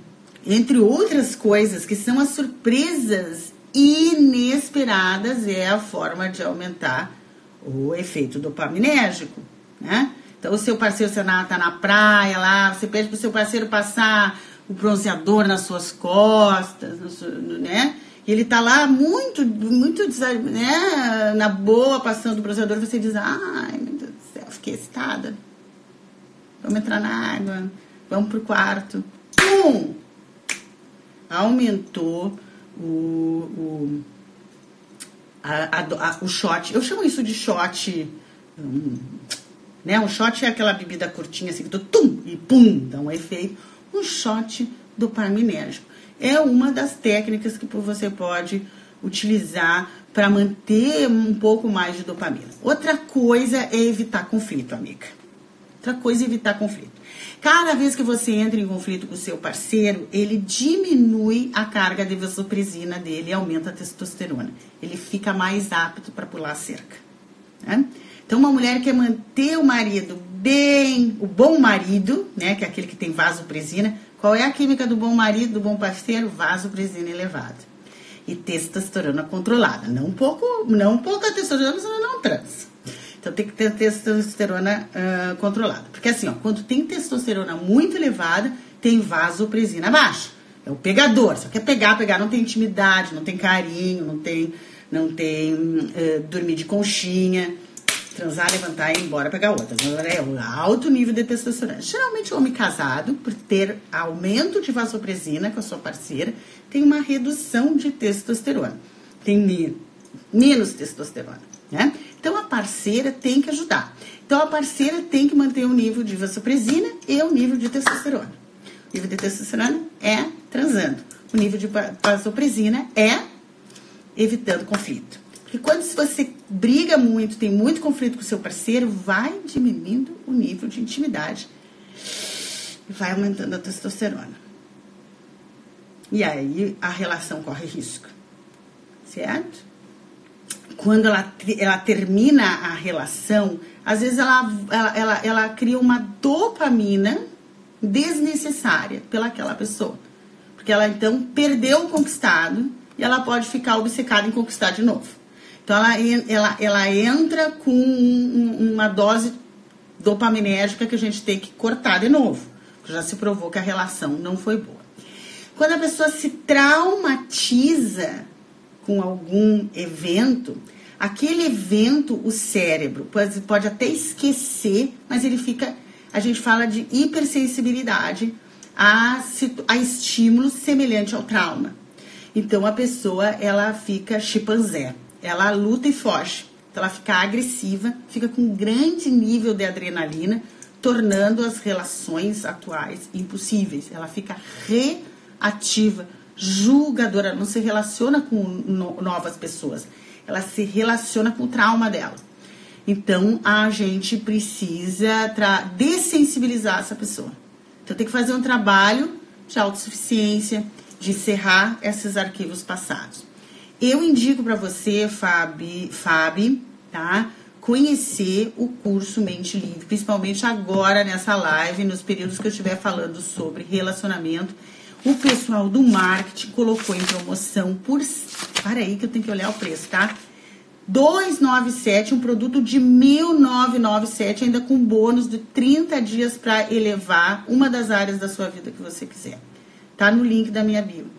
entre outras coisas que são as surpresas inesperadas é a forma de aumentar o efeito dopaminérgico, né? Então, o seu parceiro, você está na praia lá, você pede para o seu parceiro passar o bronzeador nas suas costas, né? E ele tá lá muito, muito, né, na boa, passando o bronzeador, você diz, ai, meu Deus do céu, fiquei excitada. Vamos entrar na água, vamos pro quarto. Pum! Aumentou o, o, a, a, a, o shot. Eu chamo isso de shot. Um, né? Um shot é aquela bebida curtinha assim, que tu, tum, e pum, dá um efeito. Um shot dopaminérgico. É uma das técnicas que você pode utilizar para manter um pouco mais de dopamina. Outra coisa é evitar conflito, amiga. Outra coisa é evitar conflito. Cada vez que você entra em conflito com o seu parceiro, ele diminui a carga de vasopresina dele e aumenta a testosterona. Ele fica mais apto para pular a cerca. Né? Então, uma mulher quer manter o marido bem, o bom marido, né, que é aquele que tem vasopresina. Qual é a química do bom marido, do bom parceiro? Vasopresina elevada. E testosterona controlada. Não pouco, não pouca testosterona, senão não trans. Então tem que ter testosterona uh, controlada. Porque assim, ó, quando tem testosterona muito elevada, tem vasopresina baixa. É o pegador, só quer pegar, pegar, não tem intimidade, não tem carinho, não tem, não tem uh, dormir de conchinha transar, levantar e ir embora pegar outras. É o alto nível de testosterona. Geralmente, o homem casado, por ter aumento de vasopresina com a sua parceira, tem uma redução de testosterona. Tem menos testosterona, né? Então, a parceira tem que ajudar. Então, a parceira tem que manter o nível de vasopresina e o nível de testosterona. O nível de testosterona é transando. O nível de vasopresina é evitando conflito. Porque quando você briga muito, tem muito conflito com seu parceiro, vai diminuindo o nível de intimidade e vai aumentando a testosterona. E aí a relação corre risco. Certo? Quando ela, ela termina a relação, às vezes ela, ela, ela, ela cria uma dopamina desnecessária pelaquela pessoa. Porque ela então perdeu o conquistado e ela pode ficar obcecada em conquistar de novo. Então ela, ela, ela entra com uma dose dopaminérgica que a gente tem que cortar de novo. Já se provou que a relação não foi boa. Quando a pessoa se traumatiza com algum evento, aquele evento, o cérebro pode, pode até esquecer, mas ele fica. A gente fala de hipersensibilidade a, a estímulos semelhantes ao trauma. Então a pessoa ela fica chimpanzé ela luta e foge. Então ela fica agressiva, fica com um grande nível de adrenalina, tornando as relações atuais impossíveis. Ela fica ativa, julgadora, não se relaciona com no, novas pessoas. Ela se relaciona com o trauma dela. Então a gente precisa dessensibilizar essa pessoa. Então tem que fazer um trabalho de autossuficiência, de encerrar esses arquivos passados. Eu indico para você, Fabi, Fabi, tá? Conhecer o curso Mente Livre, principalmente agora nessa live, nos períodos que eu estiver falando sobre relacionamento. O pessoal do marketing colocou em promoção por. Para aí que eu tenho que olhar o preço, tá? 297, um produto de 1997, ainda com bônus de 30 dias para elevar uma das áreas da sua vida que você quiser. Tá no link da minha bio.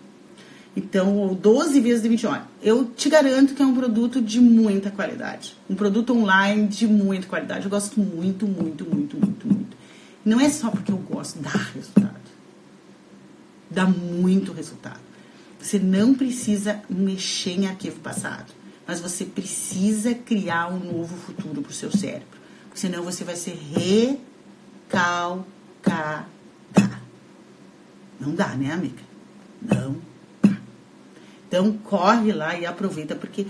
Então, 12 vezes de 20 horas. Eu te garanto que é um produto de muita qualidade. Um produto online de muita qualidade. Eu gosto muito, muito, muito, muito, muito. Não é só porque eu gosto, dá resultado. Dá muito resultado. Você não precisa mexer em arquivo passado mas você precisa criar um novo futuro para o seu cérebro. Senão você vai ser recalcada. Não dá, né, amiga? Não Então corre lá e aproveita, porque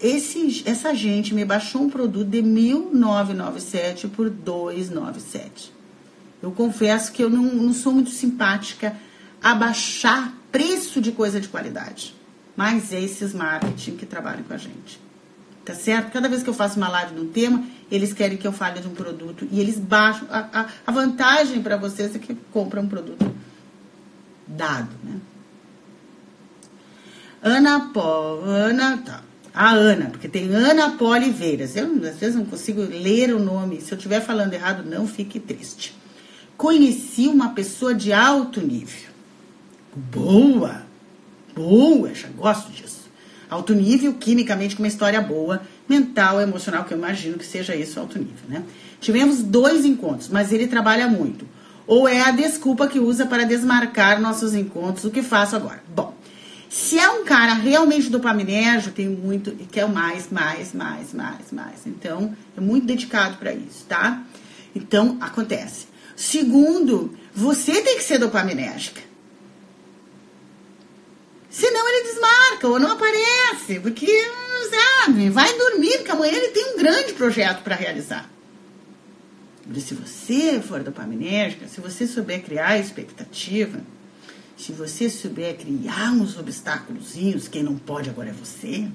esse, essa gente me baixou um produto de 1997 por 297. Eu confesso que eu não, não sou muito simpática a baixar preço de coisa de qualidade mas é esses marketing que trabalham com a gente. Tá certo? Cada vez que eu faço uma live de um tema, eles querem que eu fale de um produto e eles baixam. A, a, a vantagem para vocês é que compram um produto dado, né? Ana Pó, Ana, tá. A Ana, porque tem Ana Poliveiras. Eu às vezes não consigo ler o nome. Se eu estiver falando errado, não fique triste. Conheci uma pessoa de alto nível. Boa! boa, já gosto disso. Alto nível, quimicamente, com uma história boa, mental, emocional, que eu imagino que seja isso alto nível, né? Tivemos dois encontros, mas ele trabalha muito. Ou é a desculpa que usa para desmarcar nossos encontros, o que faço agora? Bom, se é um cara realmente dopaminérgico, tem muito, e quer mais, mais, mais, mais, mais. Então, é muito dedicado para isso, tá? Então, acontece. Segundo, você tem que ser dopaminérgica. Senão ele desmarca ou não aparece, porque, sabe, vai dormir, porque amanhã ele tem um grande projeto para realizar. Se você for dopaminérgica, se você souber criar expectativa, se você souber criar uns obstáculozinhos, quem não pode agora é você.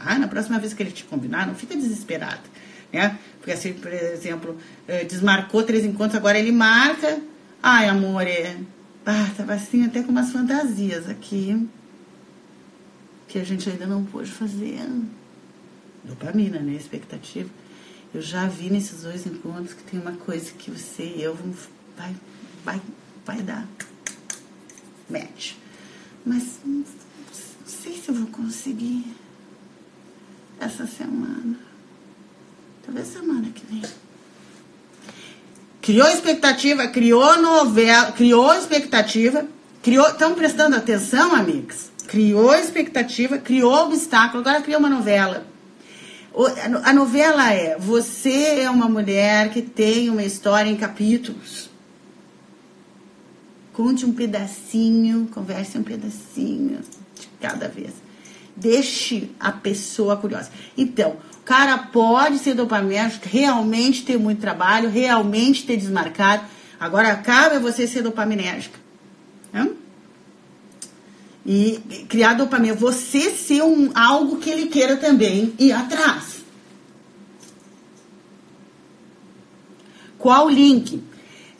Ah, na próxima vez que ele te combinar, não fica desesperado, né? Porque assim, por exemplo, eh, desmarcou três encontros, agora ele marca. Ai, amor, é, ah, tava assim até com umas fantasias aqui que a gente ainda não pôde fazer. Dopamina, né? Expectativa. Eu já vi nesses dois encontros que tem uma coisa que você e eu vamos, vai, vai, vai dar match. Mas não sei se eu vou conseguir essa semana. Talvez semana que vem. Criou expectativa, criou novela, criou expectativa, criou. Estão prestando atenção, amigos? Criou expectativa, criou obstáculo, agora criou uma novela. A novela é: você é uma mulher que tem uma história em capítulos. Conte um pedacinho, converse um pedacinho de cada vez. Deixe a pessoa curiosa. Então, cara pode ser dopamérgico, realmente ter muito trabalho, realmente ter desmarcado. Agora, cabe você ser dopaminérgica. Né? E criar dopamina. Você ser um, algo que ele queira também ir atrás. Qual o link?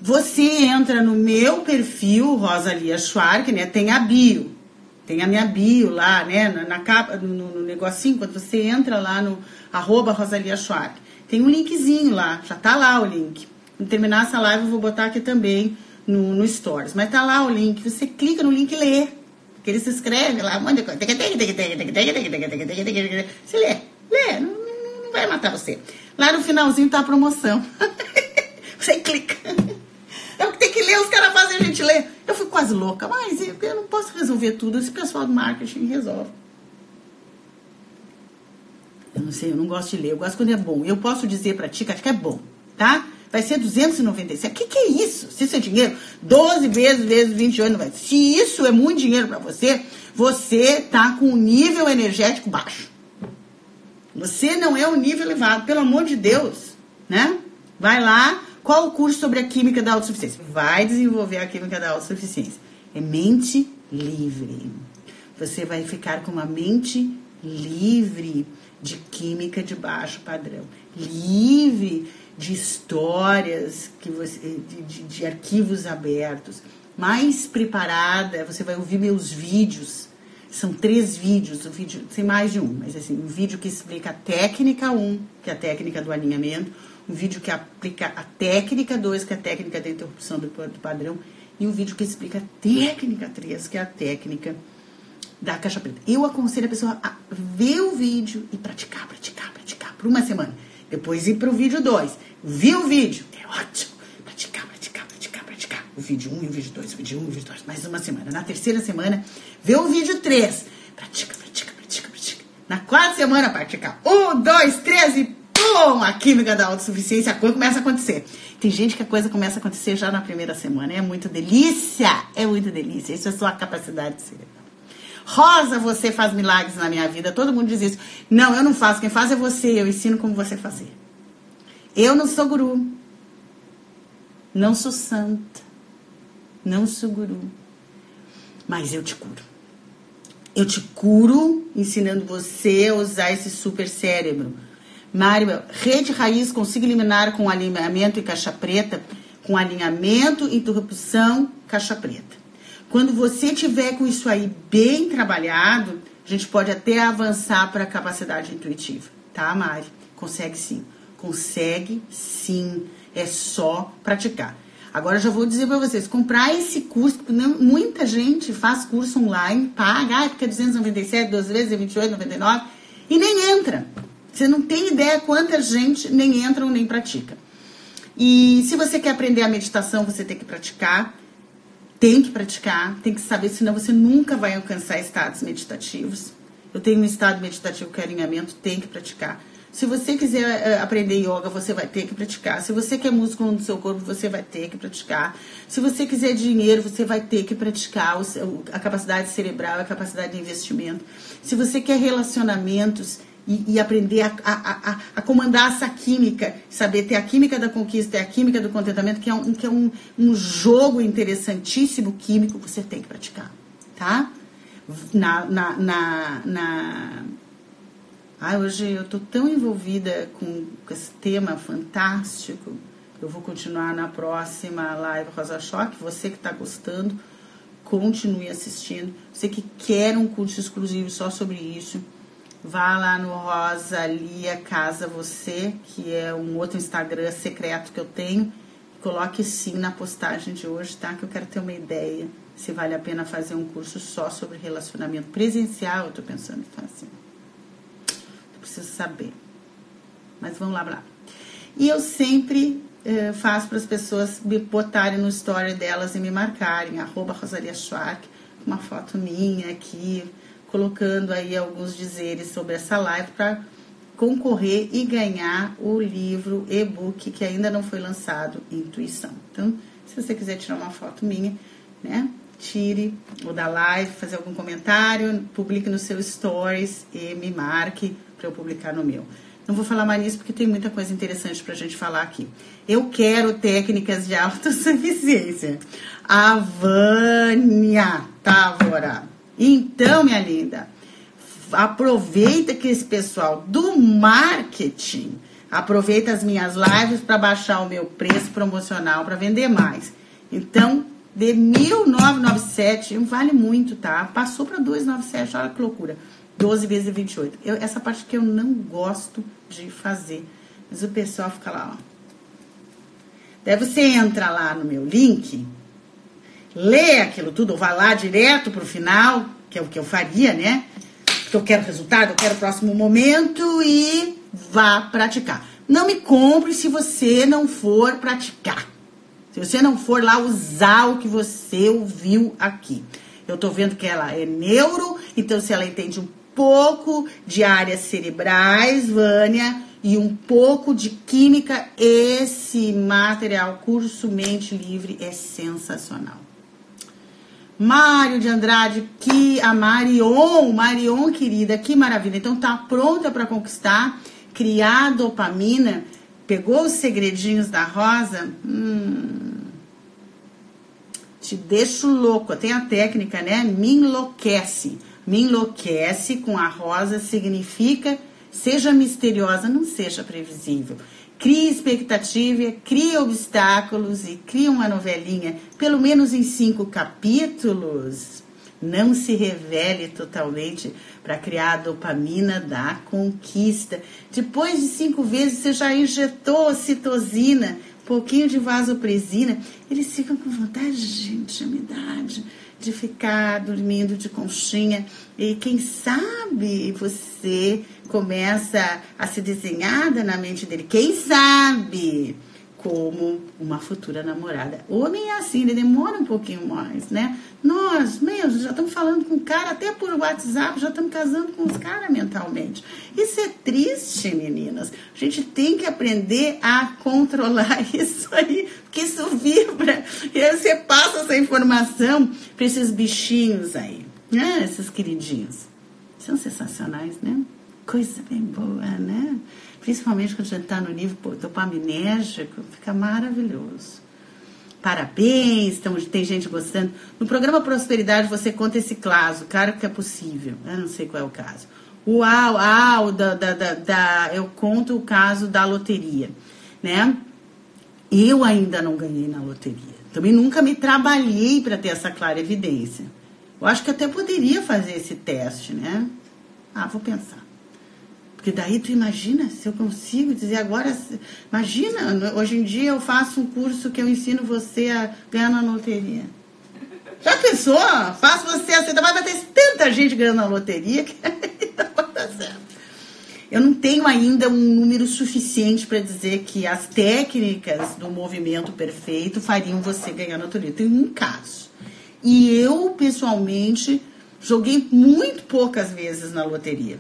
Você entra no meu perfil, Rosalia Schwark, né? Tem a bio. Tem a minha bio lá, né? Na, na capa, no, no negocinho, quando você entra lá no, arroba Rosalia Schwark. Tem um linkzinho lá, já tá lá o link. Quando terminar essa live, eu vou botar aqui também no, no Stories. Mas tá lá o link. Você clica no link e lê. Porque ele se escreve lá, coisa. Você lê, lê, não, não vai matar você. Lá no finalzinho tá a promoção. você clica. É o que tem que ler, os caras fazem a gente ler. Eu fui quase louca, mas eu não posso resolver tudo. Esse pessoal do marketing resolve. Eu não sei, eu não gosto de ler. Eu gosto quando é bom. Eu posso dizer pra ti acho que é bom, tá? vai ser 297. O que, que é isso? Se isso é dinheiro, 12 vezes vezes 28, se isso é muito dinheiro para você, você tá com um nível energético baixo. Você não é um nível elevado, pelo amor de Deus, né? Vai lá, qual o curso sobre a química da autossuficiência? Vai desenvolver a química da autossuficiência. É mente livre. Você vai ficar com uma mente livre de química de baixo padrão, livre de histórias que você, de, de, de arquivos abertos, mais preparada. Você vai ouvir meus vídeos. São três vídeos, o vídeo tem mais de um, mas assim, um vídeo que explica a técnica 1, um, que é a técnica do alinhamento, um vídeo que aplica a técnica 2, que é a técnica da interrupção do, do padrão, e um vídeo que explica a técnica 3, que é a técnica da caixa preta. Eu aconselho a pessoa a ver o vídeo e praticar, praticar, praticar por uma semana. Depois ir para o vídeo 2. Viu o vídeo? É ótimo. Praticar, praticar, praticar, praticar. O vídeo 1 um e o vídeo 2, o vídeo 1 um e o vídeo 2. Mais uma semana. Na terceira semana, vê o vídeo 3. Pratica, pratica, pratica, pratica. Na quarta semana, praticar. Um, dois, três e pum! A química da autossuficiência, a coisa começa a acontecer. Tem gente que a coisa começa a acontecer já na primeira semana. É muito delícia. É muito delícia. Isso é sua capacidade de ser. Rosa, você faz milagres na minha vida. Todo mundo diz isso. Não, eu não faço. Quem faz é você. Eu ensino como você fazer. Eu não sou guru. Não sou santa. Não sou guru. Mas eu te curo. Eu te curo ensinando você a usar esse super cérebro. Mário, rede raiz consigo eliminar com alinhamento e caixa preta, com alinhamento, interrupção, caixa preta. Quando você tiver com isso aí bem trabalhado, a gente pode até avançar para a capacidade intuitiva, tá, Mari? Consegue sim. Consegue sim. É só praticar. Agora já vou dizer para vocês, comprar esse curso, muita gente faz curso online, paga, ah, porque é 297, duas vezes é 28,99 e nem entra. Você não tem ideia quanta gente nem entra ou nem pratica. E se você quer aprender a meditação, você tem que praticar. Tem que praticar, tem que saber, senão você nunca vai alcançar estados meditativos. Eu tenho um estado meditativo que é alinhamento, tem que praticar. Se você quiser uh, aprender yoga, você vai ter que praticar. Se você quer músculo no seu corpo, você vai ter que praticar. Se você quiser dinheiro, você vai ter que praticar a capacidade cerebral, a capacidade de investimento. Se você quer relacionamentos, e, e aprender a, a, a, a, comandar essa química, saber ter a química da conquista e a química do contentamento, que é, um, que é um, um jogo interessantíssimo químico, você tem que praticar, tá? Na, na, na, na... Ah, hoje eu tô tão envolvida com esse tema fantástico. Eu vou continuar na próxima live Rosa Choque. Você que está gostando, continue assistindo. Você que quer um curso exclusivo só sobre isso, Vá lá no Rosalia Casa Você, que é um outro Instagram secreto que eu tenho. Coloque sim na postagem de hoje, tá? Que eu quero ter uma ideia se vale a pena fazer um curso só sobre relacionamento presencial. Eu tô pensando em fazer. Eu preciso saber. Mas vamos lá, lá. E eu sempre eh, faço para as pessoas me botarem no story delas e me marcarem, arroba Rosalia Schwark, uma foto minha aqui, colocando aí alguns dizeres sobre essa live para concorrer e ganhar o livro e-book que ainda não foi lançado, Intuição. Então, se você quiser tirar uma foto minha, né, tire ou da live, fazer algum comentário, publique no seu stories e me marque para eu publicar no meu. Não vou falar mais nisso porque tem muita coisa interessante para a gente falar aqui. Eu quero técnicas de autossuficiência. A Vânia Távora então, minha linda, aproveita que esse pessoal do marketing aproveita as minhas lives para baixar o meu preço promocional para vender mais. Então, de 1997, vale muito, tá? Passou para 297, olha que loucura. 12 vezes 28. Eu, essa parte que eu não gosto de fazer. Mas o pessoal fica lá, ó. Daí você entra lá no meu link lê aquilo tudo, ou vá lá direto para o final, que é o que eu faria, né? Porque eu quero resultado, eu quero o próximo momento e vá praticar. Não me compre se você não for praticar. Se você não for lá usar o que você ouviu aqui. Eu tô vendo que ela é neuro, então se ela entende um pouco de áreas cerebrais, Vânia, e um pouco de química. Esse material, curso Mente Livre, é sensacional. Mário de Andrade, que a Marion, Marion querida, que maravilha. Então tá pronta para conquistar, criar dopamina, pegou os segredinhos da rosa, hum, te deixo louco. Tem a técnica, né? Me enlouquece. Me enlouquece com a rosa significa seja misteriosa, não seja previsível. Crie expectativa, crie obstáculos e crie uma novelinha, pelo menos em cinco capítulos. Não se revele totalmente para criar a dopamina da conquista. Depois de cinco vezes você já injetou citosina, pouquinho de vasopresina. Eles ficam com vontade de intimidade, de ficar dormindo de conchinha. E quem sabe você começa a se desenhar na mente dele. Quem sabe? Como uma futura namorada. Homem é assim, ele demora um pouquinho mais, né? Nós mesmo já estamos falando com o cara até por WhatsApp, já estamos casando com os caras mentalmente. Isso é triste, meninas. A gente tem que aprender a controlar isso aí, porque isso vibra. E aí você passa essa informação para esses bichinhos aí, né? Esses queridinhos. São sensacionais, né? Coisa bem boa, né? Principalmente quando a gente está no nível dopaminérgico, fica maravilhoso. Parabéns, tem gente gostando. No programa Prosperidade você conta esse caso, claro que é possível, eu não sei qual é o caso. Uau, uau, da, da, da, da, eu conto o caso da loteria, né? Eu ainda não ganhei na loteria. Também nunca me trabalhei para ter essa clara evidência. Eu acho que até poderia fazer esse teste, né? Ah, vou pensar. Porque daí tu imagina se eu consigo dizer agora, imagina, hoje em dia eu faço um curso que eu ensino você a ganhar na loteria. Já pensou? Faço você aceitar, vai ter tanta gente ganhando na loteria que vai dar certo. Eu não tenho ainda um número suficiente para dizer que as técnicas do movimento perfeito fariam você ganhar na loteria. Tem um caso. E eu, pessoalmente, joguei muito poucas vezes na loteria.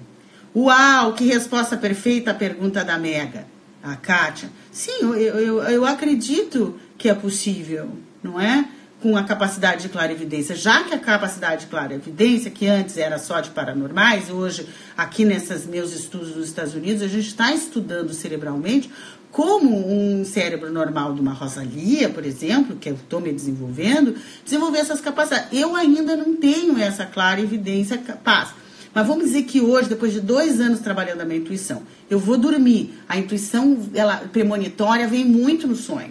Uau, que resposta perfeita à pergunta da Mega. A Kátia. Sim, eu, eu, eu acredito que é possível, não é? Com a capacidade de clarividência. Já que a capacidade de clarividência, que antes era só de paranormais, hoje, aqui nesses meus estudos nos Estados Unidos, a gente está estudando cerebralmente como um cérebro normal de uma Rosalia, por exemplo, que eu estou me desenvolvendo, desenvolver essas capacidades. Eu ainda não tenho essa clara evidência capaz. Mas vamos dizer que hoje, depois de dois anos trabalhando a minha intuição, eu vou dormir. A intuição ela, premonitória vem muito no sonho.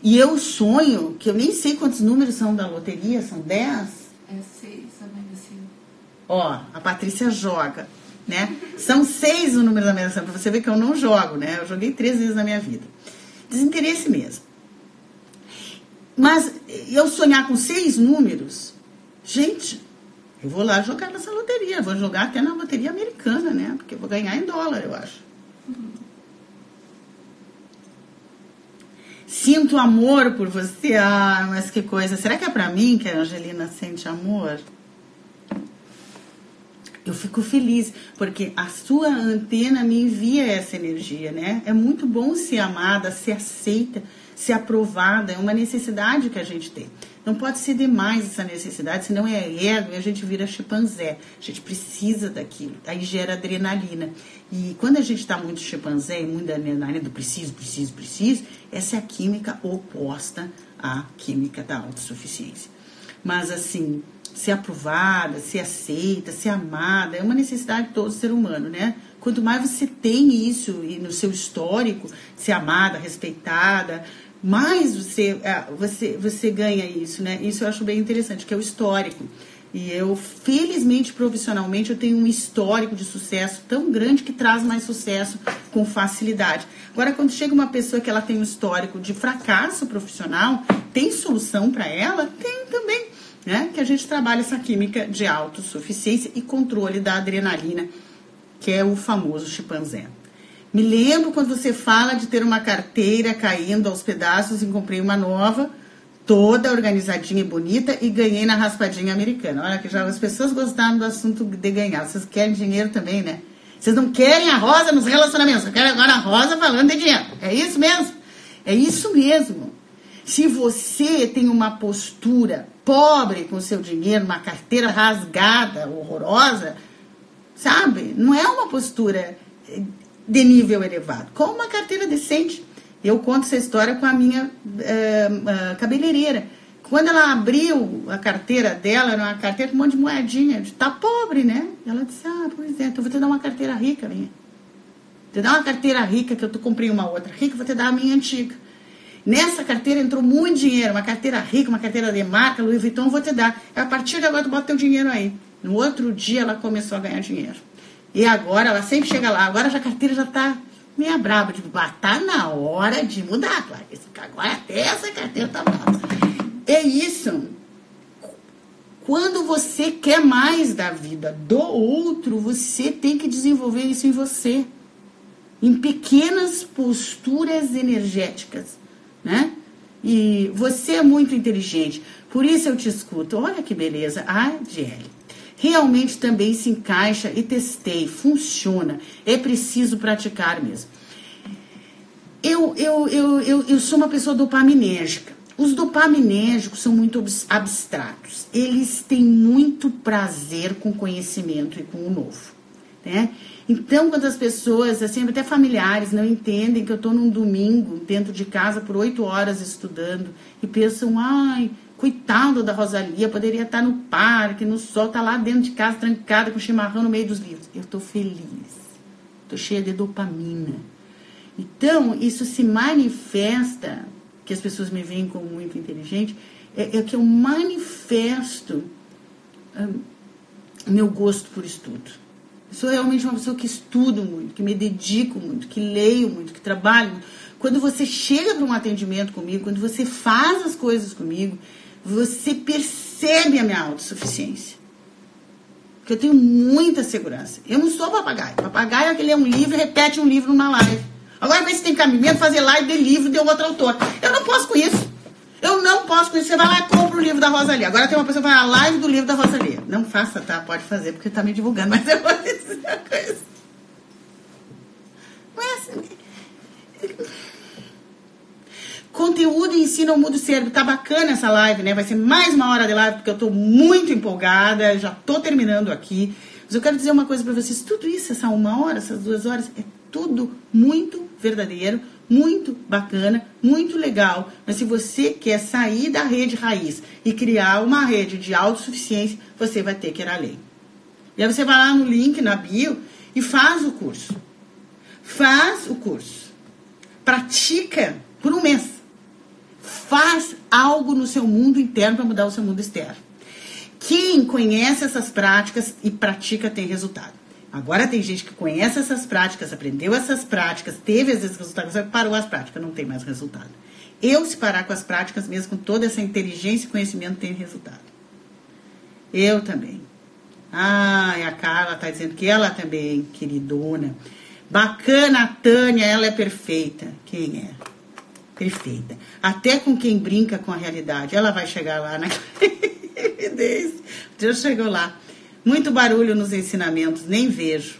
E eu sonho, que eu nem sei quantos números são da loteria, são dez? É seis, também assim. Ó, a Patrícia joga, né? São seis o número da minha para você ver que eu não jogo, né? Eu joguei três vezes na minha vida. Desinteresse mesmo. Mas eu sonhar com seis números, gente, eu vou lá jogar nessa loteria. Vou jogar até na loteria americana, né? Porque eu vou ganhar em dólar, eu acho. Sinto amor por você. Ah, mas que coisa. Será que é pra mim que a Angelina sente amor? Eu fico feliz, porque a sua antena me envia essa energia, né? É muito bom ser amada, ser aceita, ser aprovada. É uma necessidade que a gente tem. Não pode ser demais essa necessidade, senão é ego e a gente vira chimpanzé. A gente precisa daquilo. Aí gera adrenalina. E quando a gente está muito chimpanzé e muito adrenalina do preciso, preciso, preciso, essa é a química oposta à química da autossuficiência. Mas assim, ser aprovada, ser aceita, ser amada, é uma necessidade de todo ser humano, né? Quanto mais você tem isso no seu histórico, ser amada, respeitada, mais você, é, você, você ganha isso, né? Isso eu acho bem interessante, que é o histórico. E eu, felizmente, profissionalmente, eu tenho um histórico de sucesso tão grande que traz mais sucesso com facilidade. Agora, quando chega uma pessoa que ela tem um histórico de fracasso profissional, tem solução para ela? Tem também, né? Que a gente trabalha essa química de autossuficiência e controle da adrenalina, que é o famoso chimpanzé. Me lembro quando você fala de ter uma carteira caindo aos pedaços e comprei uma nova. toda organizadinha e bonita e ganhei na raspadinha americana. Olha que já as pessoas gostaram do assunto de ganhar. Vocês querem dinheiro também, né? Vocês não querem a rosa nos relacionamentos, querem agora a rosa falando de dinheiro. É isso mesmo? É isso mesmo. Se você tem uma postura pobre com seu dinheiro, uma carteira rasgada, horrorosa, sabe? Não é uma postura de nível elevado. Com uma carteira decente. Eu conto essa história com a minha uh, cabeleireira. Quando ela abriu a carteira dela, era uma carteira com um monte de moedinha, de tá pobre, né? Ela disse, ah, pois é, então vou te dar uma carteira rica, minha. Te dar uma carteira rica, que eu comprei uma outra rica, vou te dar a minha antiga. Nessa carteira entrou muito dinheiro, uma carteira rica, uma carteira de marca, Louis Vuitton, vou te dar. A partir de agora tu bota teu dinheiro aí. No outro dia ela começou a ganhar dinheiro. E agora ela sempre chega lá, agora a carteira já tá meia braba, tipo, ah, tá na hora de mudar, Clarice. Agora até essa carteira tá brava. É isso. Quando você quer mais da vida do outro, você tem que desenvolver isso em você. Em pequenas posturas energéticas, né? E você é muito inteligente, por isso eu te escuto. Olha que beleza. Ah, Jelly realmente também se encaixa e testei, funciona. É preciso praticar mesmo. Eu, eu, eu, eu, eu sou uma pessoa dopaminérgica. Os dopaminérgicos são muito abstratos. Eles têm muito prazer com o conhecimento e com o novo. Né? Então, quando as pessoas, assim, até familiares, não entendem que eu estou num domingo dentro de casa por oito horas estudando e pensam, ai, Coitado da Rosalia, poderia estar no parque, no sol, tá lá dentro de casa, trancada, com chimarrão no meio dos livros. Eu estou feliz. Estou cheia de dopamina. Então, isso se manifesta, que as pessoas me veem como muito inteligente, é, é que eu manifesto hum, meu gosto por estudo. Eu sou realmente uma pessoa que estudo muito, que me dedico muito, que leio muito, que trabalho muito. Quando você chega para um atendimento comigo, quando você faz as coisas comigo, você percebe a minha autossuficiência. Porque eu tenho muita segurança. Eu não sou papagaio. Papagaio é aquele é um livro e repete um livro numa live. Agora vê se tem caminho fazer live de livro de outro autor. Eu não posso com isso. Eu não posso com isso. Você vai lá e compra o livro da Rosalia. Agora tem uma pessoa que vai na live do livro da Rosalia. Não faça, tá? Pode fazer, porque tá me divulgando, mas eu vou dizer uma coisa. Mas, Conteúdo ensina o mundo cérebro. Tá bacana essa live, né? Vai ser mais uma hora de live, porque eu tô muito empolgada, já tô terminando aqui. Mas eu quero dizer uma coisa para vocês: tudo isso, essa uma hora, essas duas horas, é tudo muito verdadeiro, muito bacana, muito legal. Mas se você quer sair da rede raiz e criar uma rede de autossuficiência, você vai ter que ir além. E aí você vai lá no link, na bio, e faz o curso. Faz o curso. Pratica por um mês faz algo no seu mundo interno para mudar o seu mundo externo. Quem conhece essas práticas e pratica tem resultado. Agora tem gente que conhece essas práticas, aprendeu essas práticas, teve esses resultados, parou as práticas, não tem mais resultado. Eu, se parar com as práticas, mesmo com toda essa inteligência e conhecimento, tem resultado. Eu também. Ah, a Carla está dizendo que ela também, queridona. Bacana, a Tânia, ela é perfeita. Quem é? Perfeita. Até com quem brinca com a realidade. Ela vai chegar lá na evidência. Deus chegou lá. Muito barulho nos ensinamentos, nem vejo.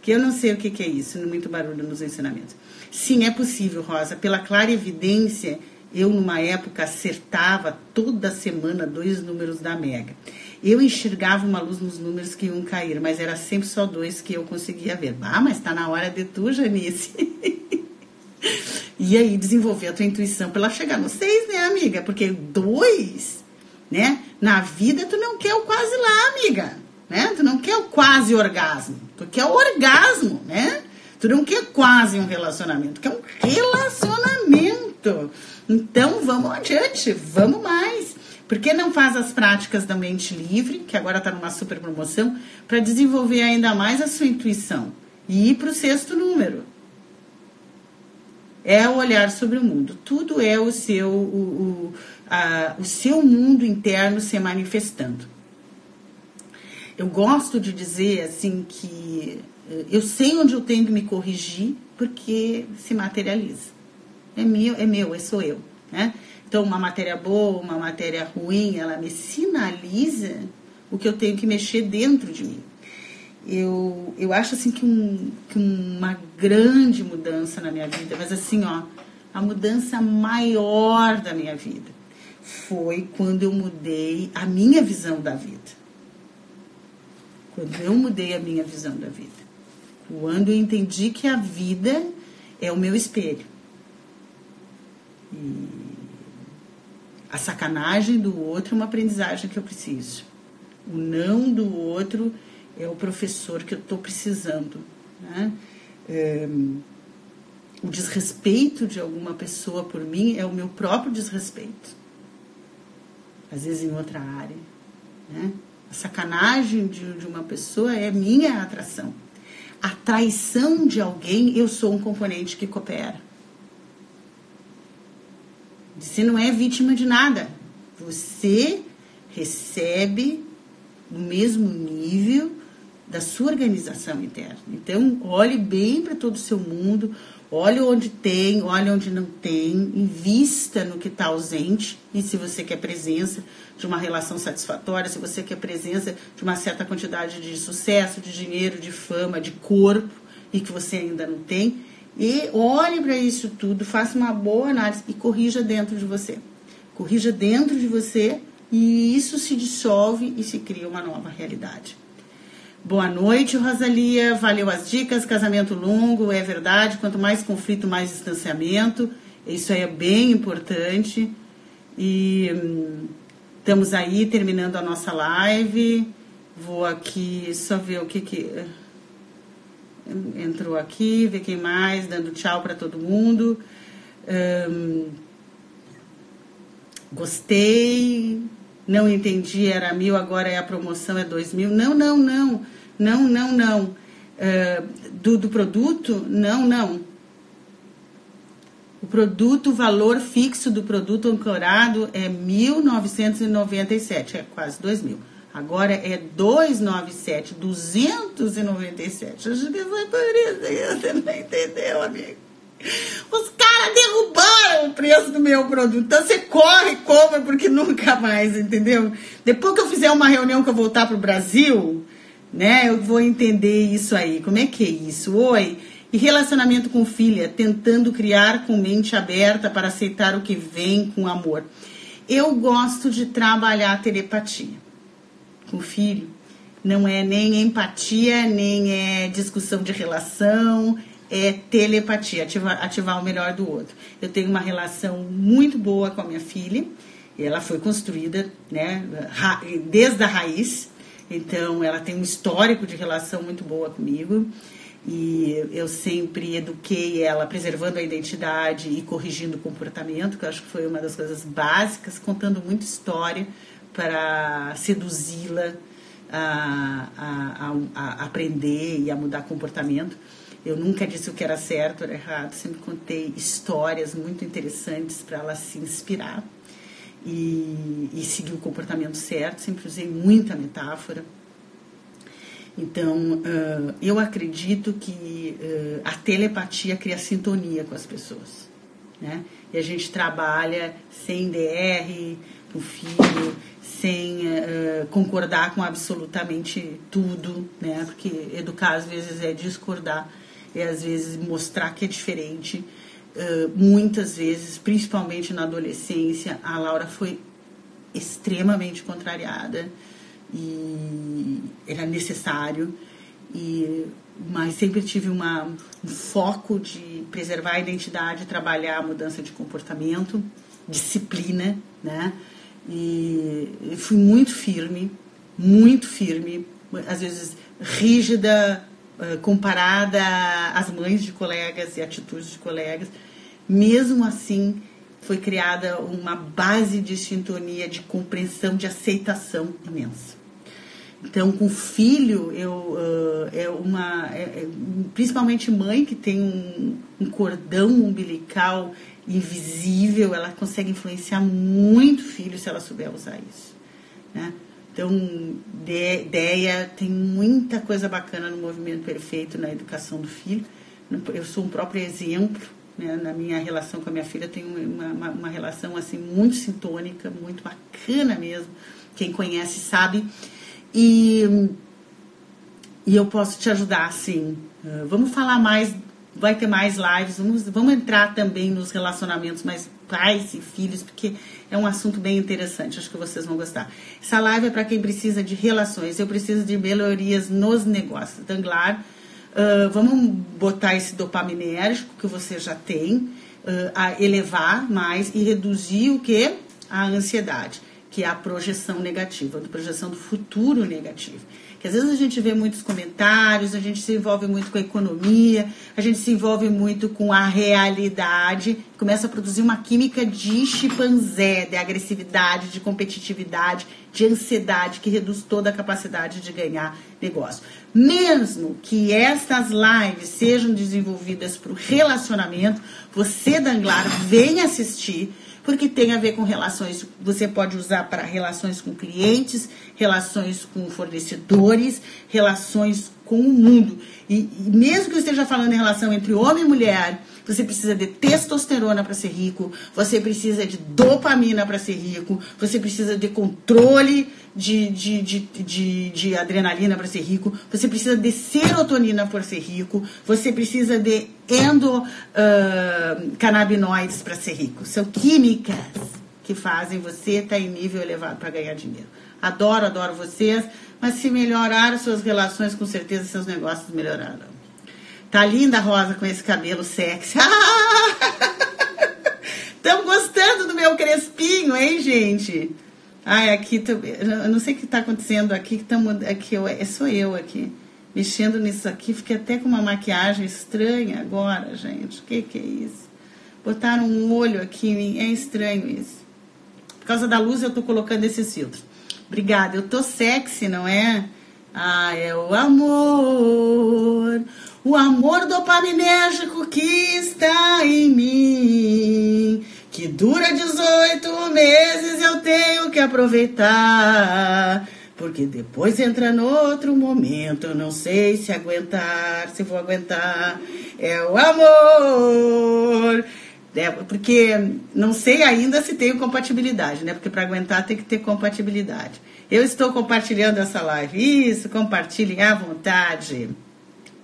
Que eu não sei o que, que é isso, muito barulho nos ensinamentos. Sim, é possível, Rosa. Pela clara evidência, eu, numa época, acertava toda semana dois números da Mega. Eu enxergava uma luz nos números que iam cair, mas era sempre só dois que eu conseguia ver. Ah, mas está na hora de tu, Janice. E aí desenvolver a tua intuição para ela chegar no seis, né, amiga? Porque dois, né? Na vida tu não quer o quase lá, amiga. Né? Tu não quer o quase orgasmo. Tu quer o orgasmo, né? Tu não quer quase um relacionamento, tu quer um relacionamento. Então vamos adiante, vamos mais. Por que não faz as práticas da mente livre, que agora está numa super promoção, para desenvolver ainda mais a sua intuição e ir para o sexto número? É o olhar sobre o mundo. Tudo é o seu, o, o, a, o seu mundo interno se manifestando. Eu gosto de dizer assim que eh, eu sei onde eu tenho que me corrigir porque se materializa. É meu, é meu, é sou eu. né? Então, uma matéria boa, uma matéria ruim, ela me sinaliza o que eu tenho que mexer dentro de mim. Eu, eu acho assim que, um, que uma grande mudança na minha vida, mas assim, ó, a mudança maior da minha vida foi quando eu mudei a minha visão da vida. Quando eu mudei a minha visão da vida. Quando eu entendi que a vida é o meu espelho. E a sacanagem do outro é uma aprendizagem que eu preciso. O não do outro é o professor que eu estou precisando. Né? É, o desrespeito de alguma pessoa por mim é o meu próprio desrespeito. Às vezes em outra área. Né? A sacanagem de, de uma pessoa é minha atração. A traição de alguém, eu sou um componente que coopera. Você não é vítima de nada. Você recebe no mesmo nível da sua organização interna. Então, olhe bem para todo o seu mundo, olhe onde tem, olhe onde não tem, invista no que está ausente e se você quer presença de uma relação satisfatória, se você quer presença de uma certa quantidade de sucesso, de dinheiro, de fama, de corpo e que você ainda não tem, e olhe para isso tudo, faça uma boa análise e corrija dentro de você. Corrija dentro de você e isso se dissolve e se cria uma nova realidade. Boa noite, Rosalia. Valeu as dicas. Casamento longo, é verdade. Quanto mais conflito, mais distanciamento. Isso aí é bem importante. E hum, estamos aí terminando a nossa live. Vou aqui só ver o que que hum, entrou aqui, ver quem mais, dando tchau para todo mundo. Hum, gostei não entendi, era mil, agora é a promoção, é dois mil. Não, não, não, não, não, não. Uh, do, do produto, não, não. O produto, o valor fixo do produto ancorado é 1.997, é quase 2 mil. Agora é 297, 297. Acho que foi por você não entendeu, amigo. Os caras derrubaram o preço do meu produto. Então você corre, compra, porque nunca mais, entendeu? Depois que eu fizer uma reunião que eu voltar pro Brasil, né, eu vou entender isso aí. Como é que é isso? Oi. E relacionamento com filha, tentando criar com mente aberta para aceitar o que vem com amor. Eu gosto de trabalhar a telepatia com filho. Não é nem empatia, nem é discussão de relação, é telepatia, ativar, ativar o melhor do outro. Eu tenho uma relação muito boa com a minha filha, ela foi construída né, desde a raiz, então ela tem um histórico de relação muito boa comigo. E eu sempre eduquei ela preservando a identidade e corrigindo o comportamento, que eu acho que foi uma das coisas básicas, contando muita história para seduzi-la a, a, a, a aprender e a mudar comportamento. Eu nunca disse o que era certo ou errado, sempre contei histórias muito interessantes para ela se inspirar e, e seguir o comportamento certo. Sempre usei muita metáfora. Então, eu acredito que a telepatia cria sintonia com as pessoas. Né? E a gente trabalha sem DR, com filho, sem uh, concordar com absolutamente tudo, né? porque educar às vezes é discordar e às vezes mostrar que é diferente. Uh, muitas vezes, principalmente na adolescência, a Laura foi extremamente contrariada e era necessário e mas sempre tive uma, um foco de preservar a identidade, trabalhar a mudança de comportamento, disciplina, né? E fui muito firme, muito firme, às vezes rígida, comparada às mães de colegas e atitudes de colegas, mesmo assim foi criada uma base de sintonia, de compreensão, de aceitação imensa. Então, com filho, eu uh, é uma, é, é, principalmente mãe que tem um, um, cordão umbilical invisível, ela consegue influenciar muito filho se ela souber usar isso, né? Então, ideia, tem muita coisa bacana no Movimento Perfeito, na educação do filho. Eu sou um próprio exemplo Né? Na minha relação com a minha filha, tem uma, uma, uma relação assim muito sintônica, muito bacana mesmo. Quem conhece sabe. E, e eu posso te ajudar, sim. Uh, vamos falar mais, vai ter mais lives, vamos, vamos entrar também nos relacionamentos mais pais e filhos, porque é um assunto bem interessante, acho que vocês vão gostar. Essa live é para quem precisa de relações, eu preciso de melhorias nos negócios. Danglar, uh, vamos botar esse dopaminérgico que você já tem, uh, a elevar mais e reduzir o que? A ansiedade, que é a projeção negativa, a projeção do futuro negativo. Que às vezes a gente vê muitos comentários, a gente se envolve muito com a economia, a gente se envolve muito com a realidade, começa a produzir uma química de chimpanzé, de agressividade, de competitividade, de ansiedade, que reduz toda a capacidade de ganhar negócio. Mesmo que estas lives sejam desenvolvidas para o relacionamento, você, Danglar, vem assistir porque tem a ver com relações, você pode usar para relações com clientes, relações com fornecedores, relações com o mundo. E, e mesmo que eu esteja falando em relação entre homem e mulher, você precisa de testosterona para ser rico, você precisa de dopamina para ser rico, você precisa de controle de, de, de, de, de adrenalina para ser rico, você precisa de serotonina para ser rico, você precisa de endocannabinoides uh, para ser rico. São químicas que fazem você estar tá em nível elevado para ganhar dinheiro. Adoro, adoro vocês, mas se melhorar suas relações, com certeza seus negócios melhorarão. Tá linda a Rosa com esse cabelo sexy. Estão gostando do meu crespinho, hein, gente? Ai, aqui, tô, eu não sei o que está acontecendo aqui, que tamo, aqui eu, é, sou eu aqui, mexendo nisso aqui, fiquei até com uma maquiagem estranha agora, gente, o que que é isso? Botaram um olho aqui em mim, é estranho isso. Por causa da luz eu tô colocando esses filtros. Obrigada, eu tô sexy, não é? Ah, é o amor, o amor dopaminérgico que está em mim, que dura 18 meses, eu tenho que aproveitar. Porque depois entra no outro momento, eu não sei se aguentar, se vou aguentar. É o amor. É, porque não sei ainda se tenho compatibilidade, né? Porque para aguentar tem que ter compatibilidade. Eu estou compartilhando essa live. Isso, compartilhem à vontade.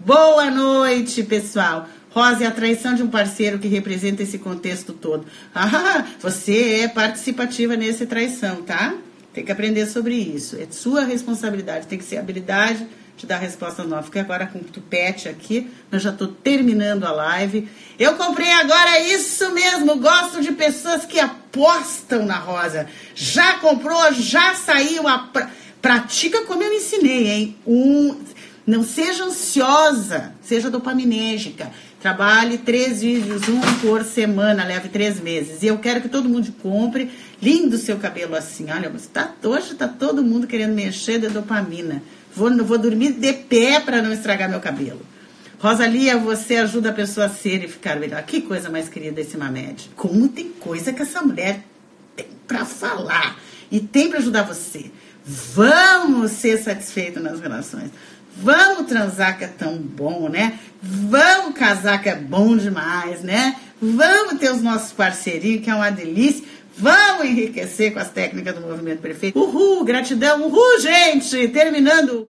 Boa noite, pessoal. Rosa é a traição de um parceiro que representa esse contexto todo. Ah, você é participativa nessa traição, tá? Tem que aprender sobre isso. É sua responsabilidade. Tem que ser habilidade de dar resposta nova. Fiquei agora com o tupete aqui. Eu já estou terminando a live. Eu comprei agora isso mesmo. Gosto de pessoas que apostam na Rosa. Já comprou, já saiu. A Pratica como eu ensinei, hein? Um não seja ansiosa, seja dopaminérgica. Trabalhe três vídeos, um por semana, leve três meses. E eu quero que todo mundo compre. Lindo o seu cabelo assim. Olha, você tá, hoje está todo mundo querendo mexer de dopamina. Vou, vou dormir de pé para não estragar meu cabelo. Rosalia, você ajuda a pessoa a ser e ficar melhor. Que coisa mais querida esse Mamed. Como tem coisa que essa mulher tem para falar e tem para ajudar você. Vamos ser satisfeitos nas relações. Vamos transar que é tão bom, né? Vamos casar que é bom demais, né? Vamos ter os nossos parceirinhos, que é uma delícia. Vamos enriquecer com as técnicas do movimento perfeito. Uhul, gratidão, uhul, gente! Terminando.